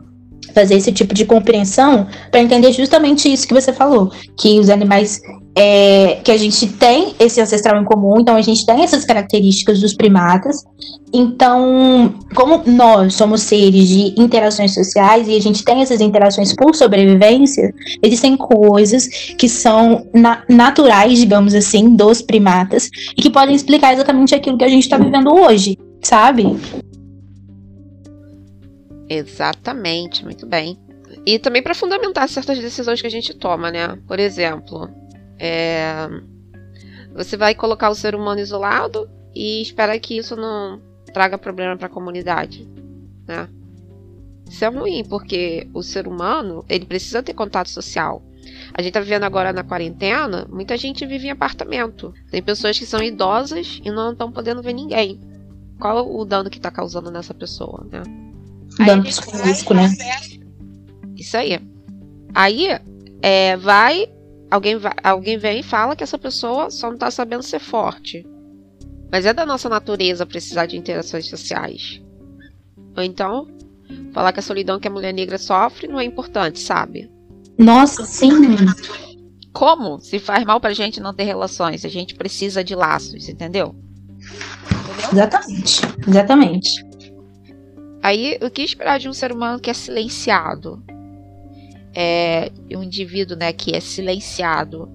fazer esse tipo de compreensão para entender justamente isso que você falou, que os animais é, que a gente tem esse ancestral em comum, então a gente tem essas características dos primatas. Então, como nós somos seres de interações sociais e a gente tem essas interações por sobrevivência, existem coisas que são na naturais, digamos assim, dos primatas e que podem explicar exatamente aquilo que a gente está vivendo hoje, sabe? Exatamente, muito bem. E também para fundamentar certas decisões que a gente toma, né? Por exemplo, é... você vai colocar o ser humano isolado e esperar que isso não traga problema para a comunidade, né? Isso é ruim, porque o ser humano, ele precisa ter contato social. A gente tá vivendo agora na quarentena, muita gente vive em apartamento. Tem pessoas que são idosas e não estão podendo ver ninguém. Qual o dano que tá causando nessa pessoa, né? Dano psicológico, né? Isso aí. Aí, é, vai alguém, vai. alguém vem e fala que essa pessoa só não tá sabendo ser forte. Mas é da nossa natureza precisar de interações sociais. Ou então, falar que a solidão que a mulher negra sofre não é importante, sabe? Nossa, sim. Como se faz mal pra gente não ter relações? A gente precisa de laços, entendeu? entendeu? Exatamente. Exatamente. Aí, o que esperar de um ser humano que é silenciado? É um indivíduo, né, que é silenciado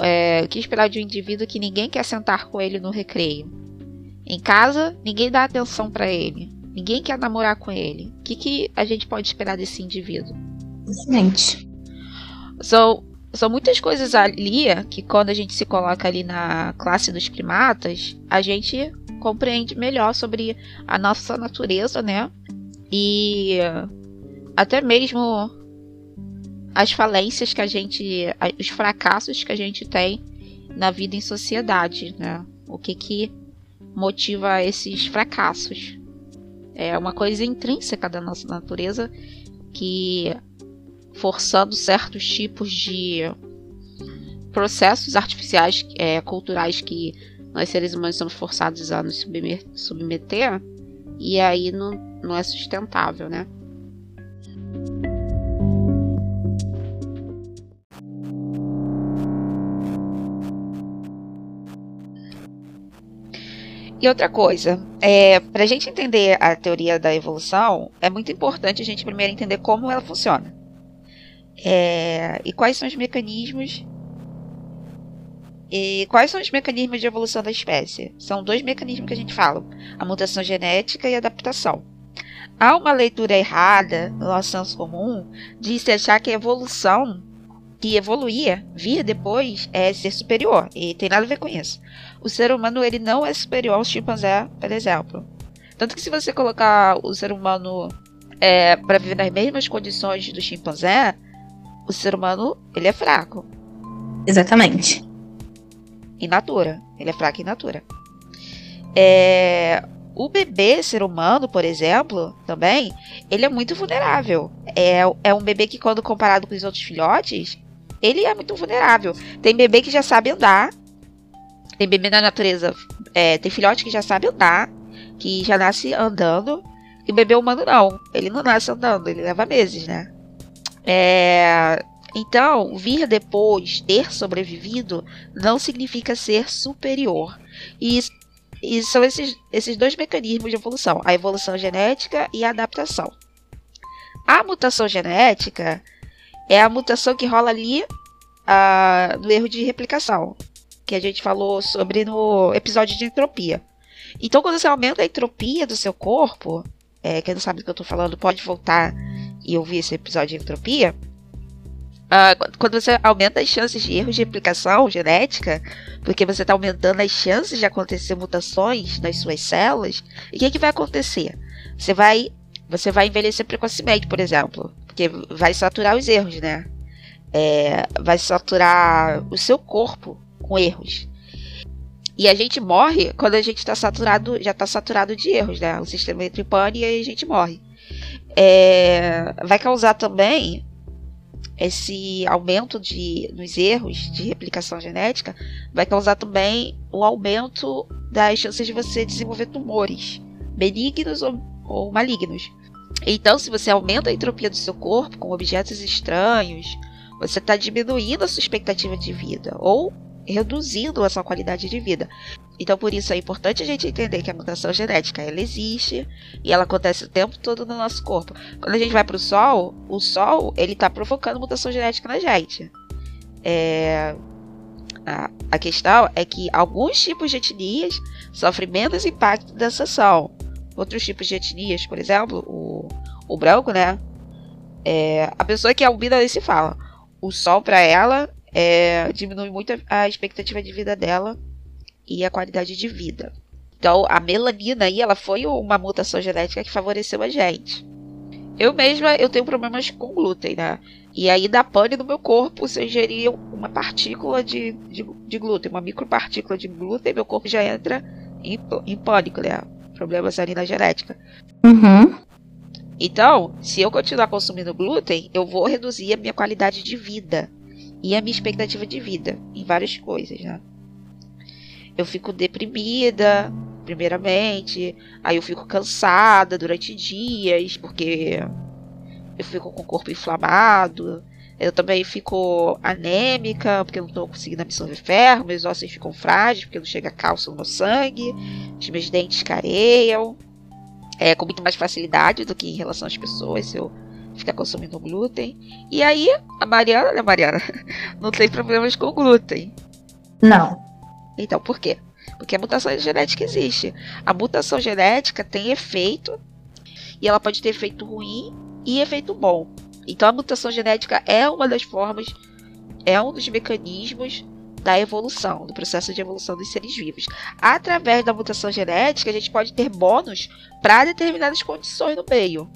é, o que esperar de um indivíduo que ninguém quer sentar com ele no recreio? Em casa, ninguém dá atenção para ele. Ninguém quer namorar com ele. O que, que a gente pode esperar desse indivíduo? Excelente. São, são muitas coisas ali que, quando a gente se coloca ali na classe dos primatas, a gente compreende melhor sobre a nossa natureza, né? E até mesmo as falências que a gente. os fracassos que a gente tem na vida em sociedade, né? O que que motiva esses fracassos? É uma coisa intrínseca da nossa natureza que, forçando certos tipos de processos artificiais, é, culturais que nós seres humanos somos forçados a nos submeter, e aí não, não é sustentável, né? E outra coisa, é, para a gente entender a teoria da evolução, é muito importante a gente primeiro entender como ela funciona. É, e quais são os mecanismos. E quais são os mecanismos de evolução da espécie? São dois mecanismos que a gente fala: a mutação genética e a adaptação. Há uma leitura errada no nosso senso comum de se achar que a evolução, que evoluir, vir depois, é ser superior. E tem nada a ver com isso o ser humano ele não é superior ao chimpanzé, por exemplo. Tanto que se você colocar o ser humano é, para viver nas mesmas condições do chimpanzé, o ser humano ele é fraco. Exatamente. In natura. Ele é fraco in natura. É, o bebê ser humano, por exemplo, também, ele é muito vulnerável. É, é um bebê que, quando comparado com os outros filhotes, ele é muito vulnerável. Tem bebê que já sabe andar, tem bebê na natureza, é, tem filhote que já sabe andar, que já nasce andando, e bebê humano não. Ele não nasce andando, ele leva meses, né? É, então, vir depois, ter sobrevivido, não significa ser superior. E, e são esses, esses dois mecanismos de evolução: a evolução genética e a adaptação. A mutação genética é a mutação que rola ali uh, no erro de replicação que a gente falou sobre no episódio de entropia. Então, quando você aumenta a entropia do seu corpo, é, quem não sabe do que eu estou falando pode voltar e ouvir esse episódio de entropia. Uh, quando você aumenta as chances de erros de replicação genética, porque você está aumentando as chances de acontecer mutações nas suas células, o que, que vai acontecer? Você vai, você vai envelhecer precocemente, por exemplo, porque vai saturar os erros, né? É, vai saturar o seu corpo com erros. E a gente morre quando a gente está saturado, já está saturado de erros, né? O sistema entra em pane e a gente morre. É, vai causar também esse aumento de, nos erros de replicação genética, vai causar também o aumento das chances de você desenvolver tumores, benignos ou, ou malignos. Então, se você aumenta a entropia do seu corpo com objetos estranhos, você está diminuindo a sua expectativa de vida ou reduzindo a sua qualidade de vida. Então, por isso é importante a gente entender que a mutação genética ela existe e ela acontece o tempo todo no nosso corpo. Quando a gente vai para o Sol, o Sol ele está provocando mutação genética na gente. É... A, a questão é que alguns tipos de etnias sofrem menos impacto dessa ação. Outros tipos de etnias, por exemplo, o, o branco, né? É, a pessoa que é albina se fala. O sol para ela é, diminui muito a expectativa de vida dela e a qualidade de vida. Então, a melanina aí, ela foi uma mutação genética que favoreceu a gente. Eu mesma, eu tenho problemas com glúten, né? E aí dá pane no meu corpo se eu ingerir uma partícula de, de, de glúten, uma micropartícula de glúten, meu corpo já entra em, em pânico, né? Problemas ali na genética. Uhum. Então, se eu continuar consumindo glúten, eu vou reduzir a minha qualidade de vida e a minha expectativa de vida em várias coisas, né? Eu fico deprimida, primeiramente, aí eu fico cansada durante dias, porque eu fico com o corpo inflamado. Eu também fico anêmica, porque eu não estou conseguindo absorver ferro, meus ossos ficam frágeis, porque não chega cálcio no sangue, os meus dentes careiam. É, com muito mais facilidade do que em relação às pessoas, eu ficar consumindo glúten. E aí, a Mariana, né, Mariana, não tem problemas com glúten. Não. Então, por quê? Porque a mutação genética existe. A mutação genética tem efeito, e ela pode ter efeito ruim e efeito bom. Então, a mutação genética é uma das formas, é um dos mecanismos da evolução, do processo de evolução dos seres vivos. Através da mutação genética, a gente pode ter bônus para determinadas condições no meio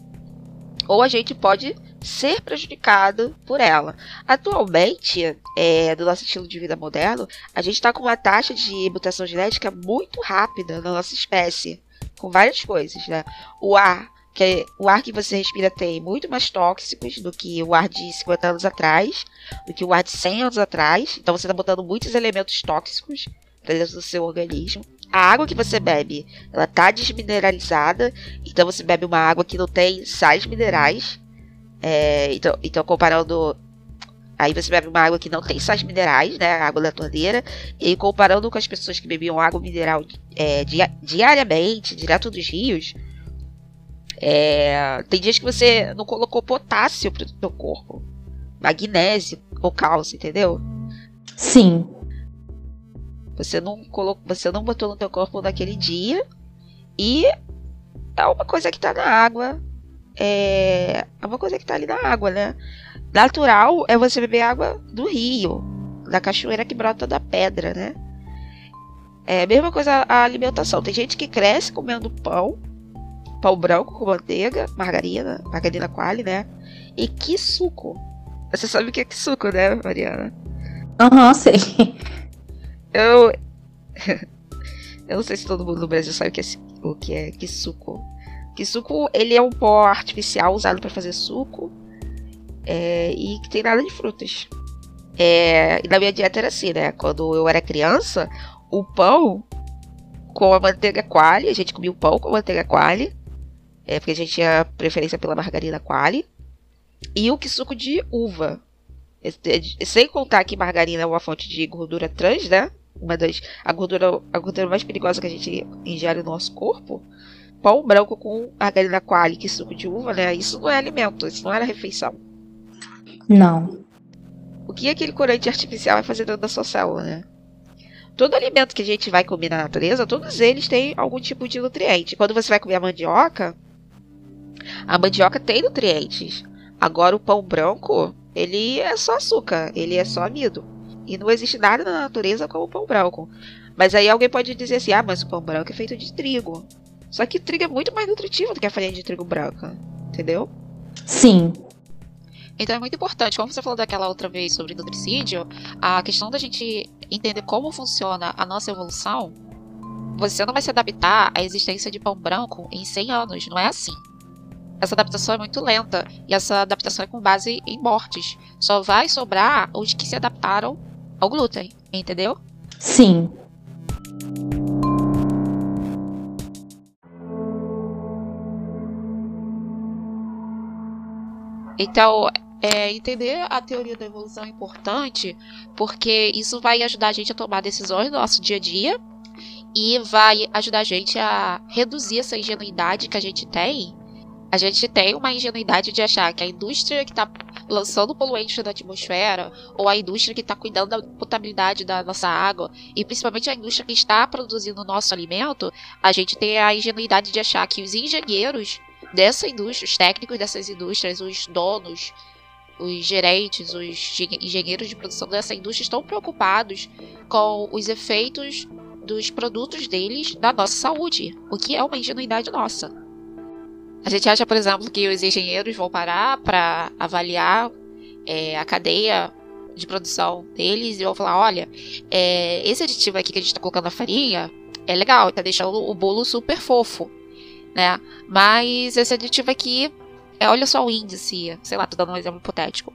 ou a gente pode ser prejudicado por ela. Atualmente, é, do nosso estilo de vida moderno, a gente está com uma taxa de mutação genética muito rápida na nossa espécie, com várias coisas, né? O ar, que é, o ar que você respira tem muito mais tóxicos do que o ar de 50 anos atrás, do que o ar de 100 anos atrás. Então você está botando muitos elementos tóxicos para dentro do seu organismo a água que você bebe, ela tá desmineralizada, então você bebe uma água que não tem sais minerais. É, então, então, comparando. Aí você bebe uma água que não tem sais minerais, né? Água da torneira. E comparando com as pessoas que bebiam água mineral é, diariamente, direto dos rios. É, tem dias que você não colocou potássio pro seu corpo. Magnésio ou cálcio, entendeu? Sim. Você não colocou, você não botou no teu corpo naquele dia e é uma coisa que tá na água. É, é uma coisa que tá ali na água, né? Natural é você beber água do rio, da cachoeira que brota da pedra, né? É a mesma coisa a alimentação. Tem gente que cresce comendo pão, pão branco com manteiga, margarina, margarina quali, né? E que suco. Você sabe o que é que suco, né, Mariana? Aham, uhum, sei. Eu. eu não sei se todo mundo no Brasil sabe o que é, o que é kisuko. Kisuko, ele é um pó artificial usado para fazer suco. É, e que tem nada de frutas. É, e na minha dieta era assim, né? Quando eu era criança, o pão com a manteiga quali, a gente comia o pão com a manteiga quali, é, porque a gente tinha preferência pela margarina quali, e o suco de uva. Sem contar que margarina é uma fonte de gordura trans, né? Uma das a gordura, a gordura mais perigosa que a gente ingere no nosso corpo, pão branco com margarina quali, que suco de uva, né? Isso não é alimento, isso não era refeição. Não. O que aquele corante artificial vai fazer dentro da sua célula, né? Todo alimento que a gente vai comer na natureza, todos eles têm algum tipo de nutriente. Quando você vai comer a mandioca, a mandioca tem nutrientes. Agora o pão branco, ele é só açúcar, ele é só amido. E não existe nada na natureza como o pão branco. Mas aí alguém pode dizer assim: ah, mas o pão branco é feito de trigo. Só que trigo é muito mais nutritivo do que a farinha de trigo branca. Entendeu? Sim. Então é muito importante, como você falou daquela outra vez sobre nutricídio, a questão da gente entender como funciona a nossa evolução. Você não vai se adaptar à existência de pão branco em 100 anos, não é assim. Essa adaptação é muito lenta e essa adaptação é com base em mortes. Só vai sobrar os que se adaptaram ao glúten, entendeu? Sim. Então, é, entender a teoria da evolução é importante porque isso vai ajudar a gente a tomar decisões no nosso dia a dia e vai ajudar a gente a reduzir essa ingenuidade que a gente tem. A gente tem uma ingenuidade de achar que a indústria que está lançando poluentes na atmosfera, ou a indústria que está cuidando da potabilidade da nossa água, e principalmente a indústria que está produzindo o nosso alimento, a gente tem a ingenuidade de achar que os engenheiros dessa indústria, os técnicos dessas indústrias, os donos, os gerentes, os engenheiros de produção dessa indústria estão preocupados com os efeitos dos produtos deles na nossa saúde, o que é uma ingenuidade nossa. A gente acha, por exemplo, que os engenheiros vão parar para avaliar é, a cadeia de produção deles e vão falar: olha, é, esse aditivo aqui que a gente está colocando na farinha é legal, está deixando o bolo super fofo, né? Mas esse aditivo aqui, é, olha só o índice, sei lá, tô dando um exemplo hipotético,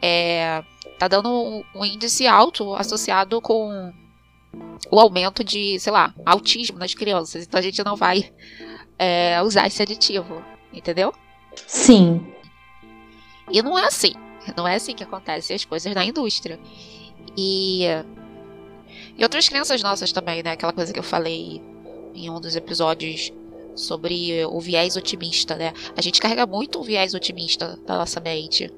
é, tá dando um, um índice alto associado com o aumento de, sei lá, autismo nas crianças. Então a gente não vai é, usar esse aditivo, entendeu? Sim. E não é assim. Não é assim que acontecem as coisas na indústria. E, e outras crenças nossas também, né? Aquela coisa que eu falei em um dos episódios sobre o viés otimista, né? A gente carrega muito o viés otimista da nossa mente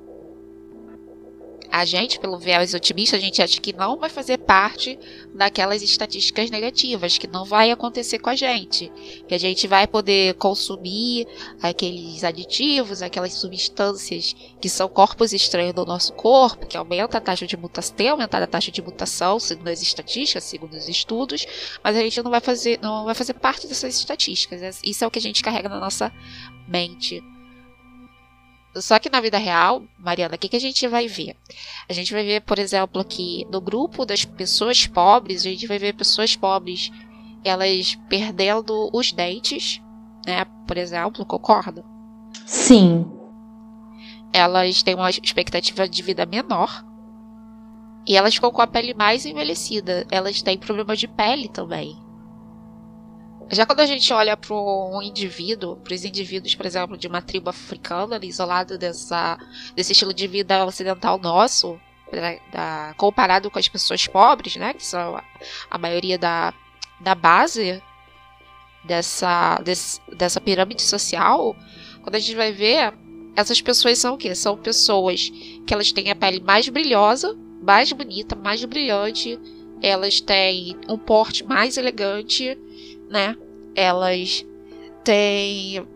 a gente, pelo viés otimista, a gente acha que não vai fazer parte daquelas estatísticas negativas, que não vai acontecer com a gente, que a gente vai poder consumir aqueles aditivos, aquelas substâncias que são corpos estranhos do nosso corpo, que aumenta a taxa de mutação, tem aumentado a taxa de mutação, segundo as estatísticas, segundo os estudos, mas a gente não vai fazer, não vai fazer parte dessas estatísticas. Isso é o que a gente carrega na nossa mente. Só que na vida real, Mariana, o que, que a gente vai ver? A gente vai ver, por exemplo, que no grupo das pessoas pobres, a gente vai ver pessoas pobres elas perdendo os dentes, né? Por exemplo, concorda? Sim. Elas têm uma expectativa de vida menor. E elas ficam com a pele mais envelhecida. Elas têm problemas de pele também. Já quando a gente olha para um indivíduo, para os indivíduos, por exemplo, de uma tribo africana, isolado dessa, desse estilo de vida ocidental nosso, né, da, comparado com as pessoas pobres, né, que são a, a maioria da, da base dessa, desse, dessa pirâmide social, quando a gente vai ver, essas pessoas são o quê? São pessoas que elas têm a pele mais brilhosa, mais bonita, mais brilhante, elas têm um porte mais elegante, né? Elas têm.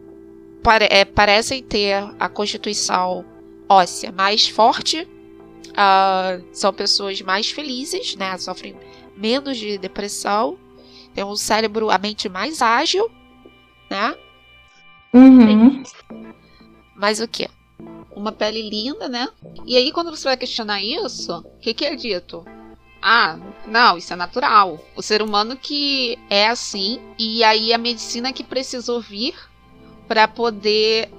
Pare, é, parecem ter a constituição óssea mais forte. Uh, são pessoas mais felizes, né? Sofrem menos de depressão. Tem um cérebro, a mente mais ágil, né? Uhum. Mas o que? Uma pele linda, né? E aí, quando você vai questionar isso, o que, que é dito? Ah, não, isso é natural. O ser humano que é assim e aí a medicina que precisou vir para poder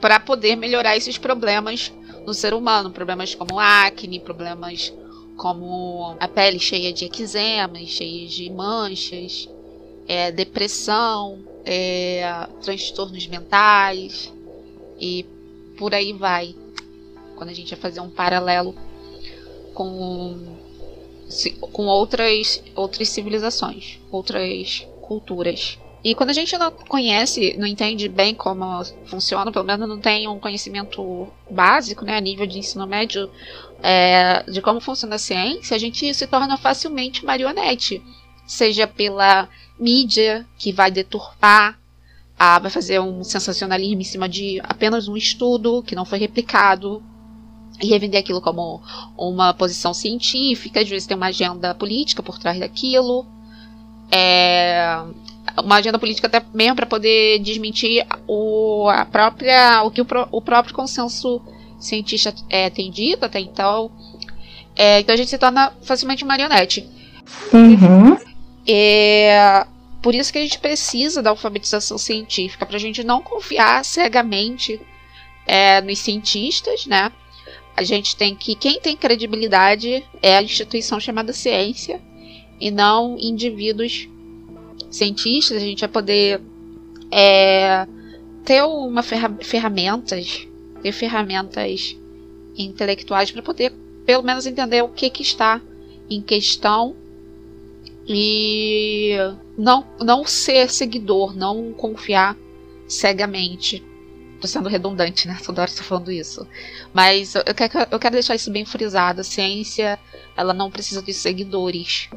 para poder melhorar esses problemas no ser humano, problemas como acne, problemas como a pele cheia de eczemas, cheia de manchas, é, depressão, é, transtornos mentais e por aí vai. Quando a gente vai fazer um paralelo com com outras, outras civilizações, outras culturas. E quando a gente não conhece, não entende bem como funciona, pelo menos não tem um conhecimento básico, né, a nível de ensino médio, é, de como funciona a ciência, a gente se torna facilmente marionete. Seja pela mídia, que vai deturpar, a, vai fazer um sensacionalismo em cima de apenas um estudo que não foi replicado, e revender aquilo como uma posição científica, às vezes tem uma agenda política por trás daquilo. É, uma agenda política até mesmo para poder desmentir o, a própria, o que o, o próprio consenso cientista é, tem dito até então. É, então a gente se torna facilmente marionete. Uhum. É, por isso que a gente precisa da alfabetização científica, para a gente não confiar cegamente é, nos cientistas, né? A gente tem que quem tem credibilidade é a instituição chamada ciência e não indivíduos cientistas. A gente vai poder é, ter uma ferra ferramentas, ter ferramentas intelectuais para poder pelo menos entender o que, que está em questão e não, não ser seguidor, não confiar cegamente tô sendo redundante, né? Toda hora estou falando isso. Mas eu quero, eu quero deixar isso bem frisado. A ciência, ela não precisa de seguidores.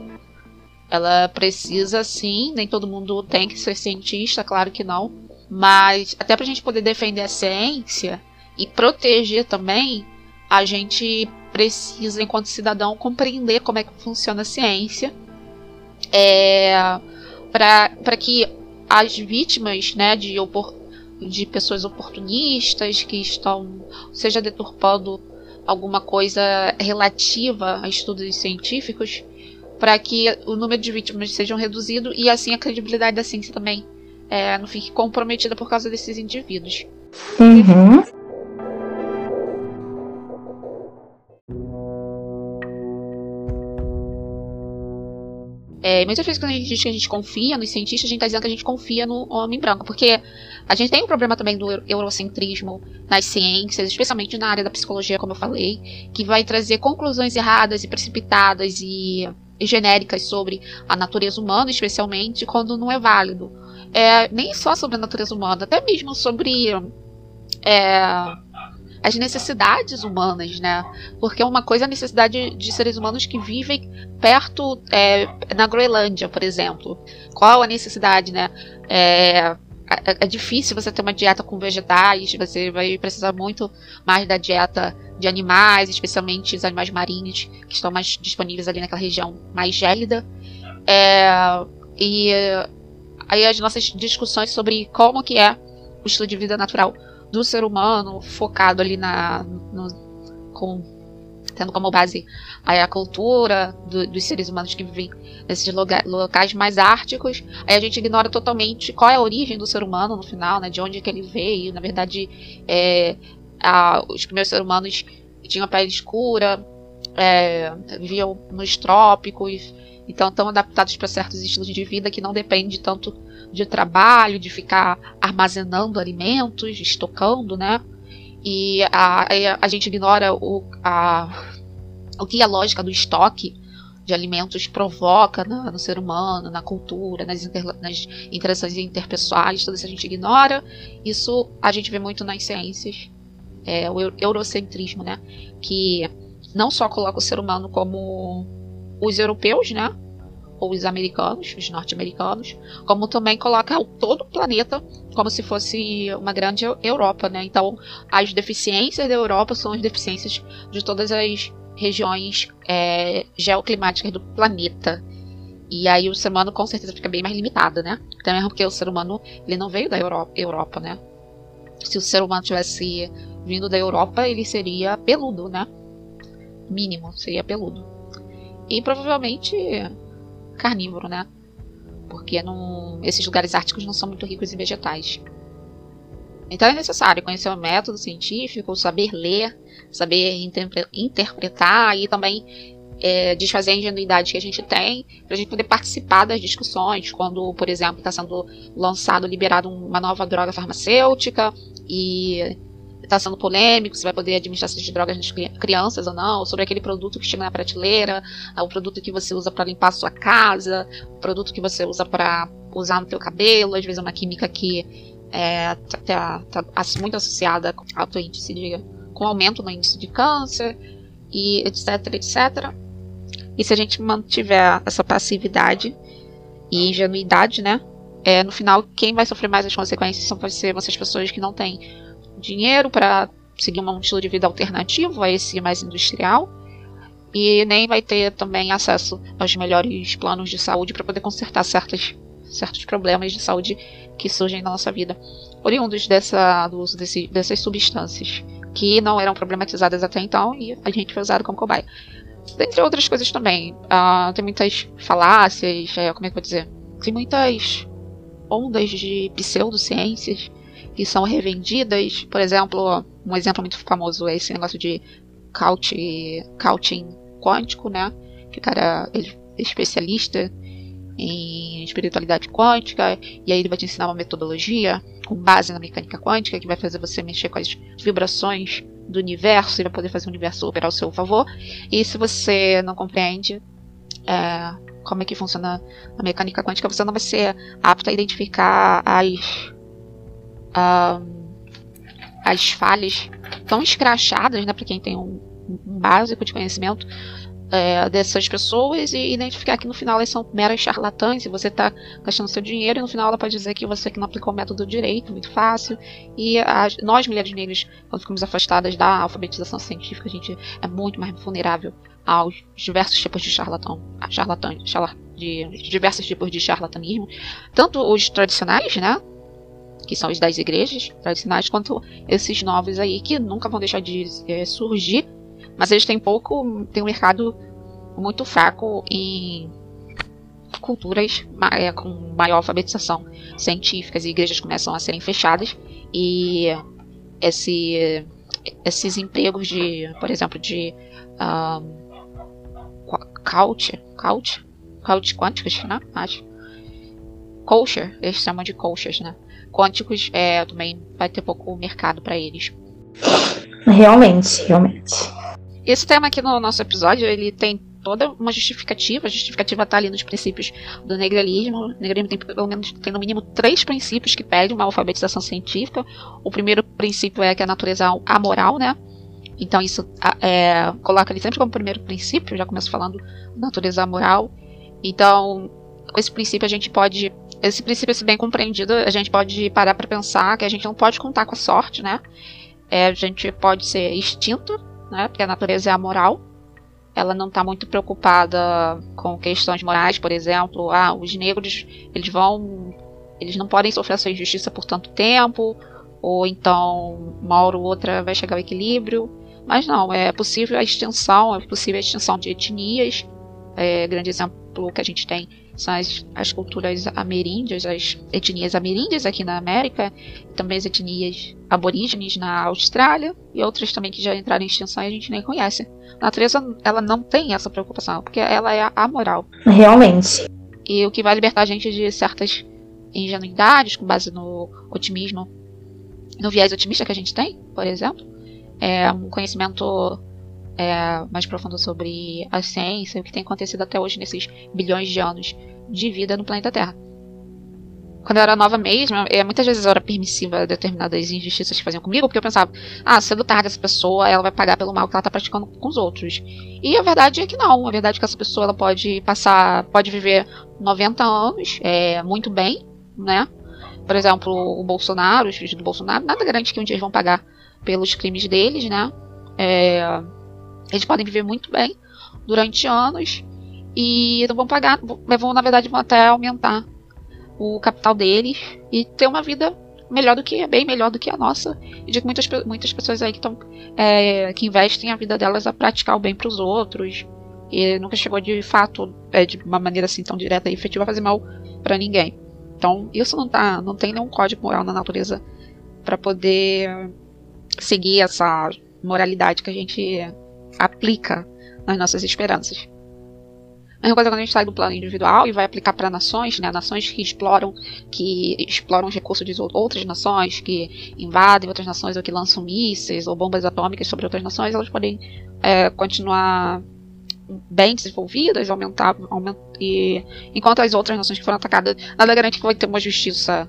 Ela precisa, sim, nem todo mundo tem que ser cientista, claro que não. Mas até para a gente poder defender a ciência e proteger também, a gente precisa, enquanto cidadão, compreender como é que funciona a ciência. É, para que as vítimas né, de, de pessoas oportunistas que estão, seja deturpando alguma coisa relativa a estudos científicos, para que o número de vítimas sejam reduzido e assim a credibilidade da ciência também é, não fique comprometida por causa desses indivíduos. Uhum. É, muitas vezes quando a gente diz que a gente confia nos cientistas, a gente está dizendo que a gente confia no homem branco, porque a gente tem um problema também do eurocentrismo nas ciências, especialmente na área da psicologia, como eu falei, que vai trazer conclusões erradas e precipitadas e, genéricas sobre a natureza humana, especialmente quando não é válido. é, nem só sobre a natureza humana, até mesmo sobre é, as necessidades humanas, né? Porque uma coisa é a necessidade de seres humanos que vivem perto, é, na Groenlândia, por exemplo. Qual a necessidade, né? É, é, é, difícil você ter uma dieta com vegetais, você vai precisar muito mais da dieta de animais, especialmente os animais marinhos, que estão mais disponíveis ali naquela região mais gélida. É, e aí as nossas discussões sobre como que é o estilo de vida natural do ser humano, focado ali na, no, com tendo como base aí a cultura do, dos seres humanos que vivem nesses loga, locais mais árticos. Aí a gente ignora totalmente qual é a origem do ser humano no final, né? De onde que ele veio. Na verdade, é, a, os primeiros seres humanos tinham pele escura, é, viviam nos trópicos, então estão adaptados para certos estilos de vida que não depende tanto de trabalho, de ficar armazenando alimentos, estocando, né? E a, a gente ignora o, a, o que a lógica do estoque de alimentos provoca no, ser humano, na cultura, nas, inter, nas interações interpessoais, tudo isso a gente ignora. Isso a gente vê muito nas ciências, é, o eurocentrismo, né? Que não só coloca o ser humano como os europeus, né? Ou os americanos, os norte-americanos, como também coloca todo o planeta como se fosse uma grande Europa, né? Então, as deficiências da Europa são as deficiências de todas as regiões é, geoclimáticas do planeta. E aí o ser humano com certeza fica bem mais limitado, né? Até mesmo porque o ser humano ele não veio da Europa, Europa, né? Se o ser humano tivesse vindo da Europa, ele seria peludo, né? Mínimo, seria peludo. E provavelmente carnívoro, né? Porque não, esses lugares árticos não são muito ricos em vegetais. Então é necessário conhecer o método científico, saber ler, saber interpretar e também é, desfazer a ingenuidade que a gente tem para a gente poder participar das discussões quando, por exemplo, está sendo lançado, liberado uma nova droga farmacêutica e está sendo polêmico, se vai poder administrar essas drogas nas crianças ou não, sobre aquele produto que chega na prateleira, ah, o produto que você usa para limpar a sua casa, o produto que você usa para usar no teu cabelo, às vezes é uma química que é tá, tá, tá muito associada com alto índice de com aumento no índice de câncer e etc, etc. E se a gente mantiver essa passividade e ingenuidade, né? É, no final, quem vai sofrer mais as consequências são vai ser essas pessoas que não têm dinheiro para seguir um estilo de vida alternativo a esse mais industrial e nem vai ter também acesso aos melhores planos de saúde para poder consertar certas, certos problemas de saúde que surgem na nossa vida, oriundos dessa, do uso desse, dessas substâncias que não eram problematizadas até então e a gente foi usado como cobaia. Dentre outras coisas também, uh, tem muitas falácias, é, como é que eu vou dizer? Tem muitas ondas de pseudociências que são revendidas. Por exemplo, um exemplo muito famoso é esse negócio de couch, couching quântico, né? Que o cara ele é especialista em espiritualidade quântica, e aí ele vai te ensinar uma metodologia com base na mecânica quântica que vai fazer você mexer com as vibrações do universo e vai poder fazer o universo operar ao seu favor. E se você não compreende é, como é que funciona a mecânica quântica, você não vai ser apto a identificar as as falhas tão escrachadas, né, para quem tem um, um, básico de conhecimento é, dessas pessoas e identificar que no final elas são meras charlatãs e você está gastando seu dinheiro e no final ela pode dizer que você que não aplicou o método direito, muito fácil. E as, nós, mulheres negras, quando ficamos afastadas da alfabetização científica, a gente é muito mais vulnerável aos diversos tipos de charlatão, charlatão, charlatão de diversos tipos de charlatanismo, tanto os tradicionais, né, que são os das igrejas tradicionais, quanto esses novos aí que nunca vão deixar de é, surgir, mas eles têm pouco, tem um mercado muito fraco em culturas é, com maior alfabetização científica, as igrejas começam a serem fechadas e esse, esses empregos de, por exemplo, de um, couch, couch, couch quânticos, né? Acho. Kosher, eles chamam de kosher, né? Quânticos é, também vai ter pouco mercado para eles. Realmente, realmente. Esse tema aqui no nosso episódio, ele tem toda uma justificativa. A justificativa está ali nos princípios do negralismo. O negralismo tem, pelo menos, tem no mínimo três princípios que pedem uma alfabetização científica. O primeiro princípio é que a natureza é amoral, né? Então isso é, coloca ali sempre como primeiro princípio, já começo falando natureza moral. Então, com esse princípio a gente pode, esse princípio se bem compreendido, a gente pode parar para pensar que a gente não pode contar com a sorte, né? É, a gente pode ser extinto, né? Porque a natureza é amoral. Ela não está muito preocupada com questões morais, por exemplo, ah, os negros eles vão, eles não podem sofrer essa injustiça por tanto tempo, ou então uma hora ou outra vai chegar ao equilíbrio. Mas não, é possível a extinção, é possível a extinção de etnias. É, grande exemplo que a gente tem são as, as culturas ameríndias, as etnias ameríndias aqui na América, também as etnias aborígenes na Austrália e outras também que já entraram em extinção e a gente nem conhece. A natureza ela não tem essa preocupação, porque ela é amoral. Realmente. E o que vai libertar a gente de certas ingenuidades com base no otimismo, no viés otimista que a gente tem, por exemplo, é, um conhecimento é, mais profundo sobre a ciência, o que tem acontecido até hoje nesses bilhões de anos de vida no planeta Terra. Quando eu era nova mesmo, é, muitas vezes eu era permissiva a determinadas injustiças que faziam comigo, porque eu pensava, ah, cedo tarde essa pessoa ela vai pagar pelo mal que ela está praticando com os outros. E a verdade é que não. A verdade é que essa pessoa ela pode passar, pode viver 90 anos é, muito bem, né? Por exemplo, o Bolsonaro, os filhos do Bolsonaro, nada garante que um dia eles vão pagar pelos crimes deles, né? É, eles podem viver muito bem durante anos e não vão pagar, vão na verdade vão até aumentar o capital deles e ter uma vida melhor do que bem melhor do que a nossa. E que muitas, muitas pessoas aí que é, que investem a vida delas a praticar o bem para os outros e nunca chegou de fato é, de uma maneira assim tão direta e efetiva a fazer mal para ninguém. Então isso não tá, não tem nenhum código moral na natureza para poder seguir essa moralidade que a gente aplica nas nossas esperanças. A mesma coisa quando a gente sai do plano individual e vai aplicar para nações, né? Nações que exploram, que exploram os recursos de outras nações, que invadem outras nações ou que lançam mísseis ou bombas atômicas sobre outras nações, elas podem é, continuar bem desenvolvidas, aumentar, aumentar e enquanto as outras nações que foram atacadas, nada garante que vai ter uma justiça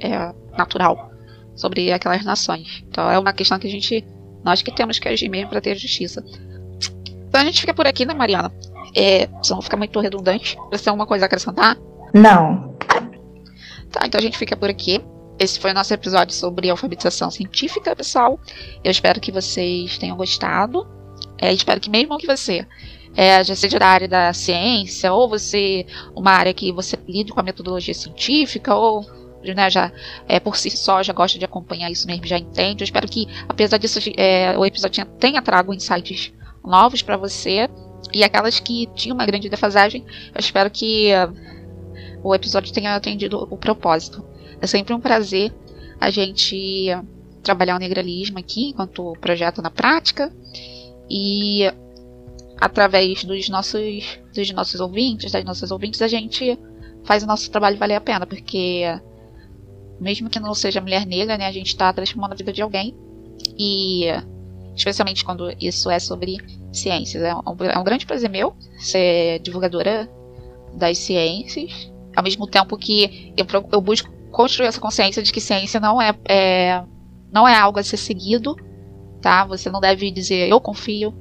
é, natural sobre aquelas nações. Então é uma questão que a gente, nós que temos que agir mesmo para ter justiça. Então a gente fica por aqui, né, Mariana? É, senão fica muito redundante. Você tem alguma coisa a acrescentar? Não. Tá, então a gente fica por aqui. Esse foi o nosso episódio sobre alfabetização científica, pessoal. Eu espero que vocês tenham gostado. É, espero que mesmo que você é, já seja da área da ciência, ou você uma área que você lide com a metodologia científica, ou né, já é, por si só já gosta de acompanhar isso mesmo, já entende. Eu espero que, apesar disso, é, o episódio tenha trago insights novos para você. E aquelas que tinham uma grande defasagem, eu espero que uh, o episódio tenha atendido o propósito. É sempre um prazer a gente trabalhar o negralismo aqui enquanto projeto na prática. E através dos nossos, dos nossos ouvintes, das nossas ouvintes, a gente faz o nosso trabalho valer a pena, porque mesmo que não seja mulher negra, né, a gente está transformando a vida de alguém. E especialmente quando isso é sobre ciências. É um, é um grande prazer meu ser divulgadora das ciências, ao mesmo tempo que eu, eu busco construir essa consciência de que ciência não é, é, não é algo a ser seguido, tá? Você não deve dizer eu confio,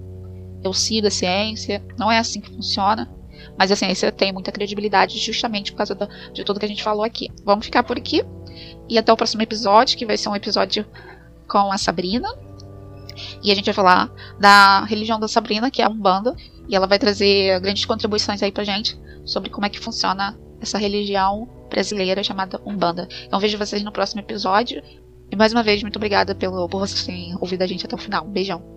eu sigo a ciência, não é assim que funciona. Mas a ciência tem muita credibilidade justamente por causa do, de tudo que a gente falou aqui. Vamos ficar por aqui. E até o próximo episódio, que vai ser um episódio com a Sabrina. E a gente vai falar da religião da Sabrina, que é a Umbanda. E ela vai trazer grandes contribuições aí pra gente sobre como é que funciona essa religião brasileira chamada Umbanda. Então vejo vocês no próximo episódio. E mais uma vez, muito obrigada pelo, por vocês terem ouvido a gente até o final. Um beijão.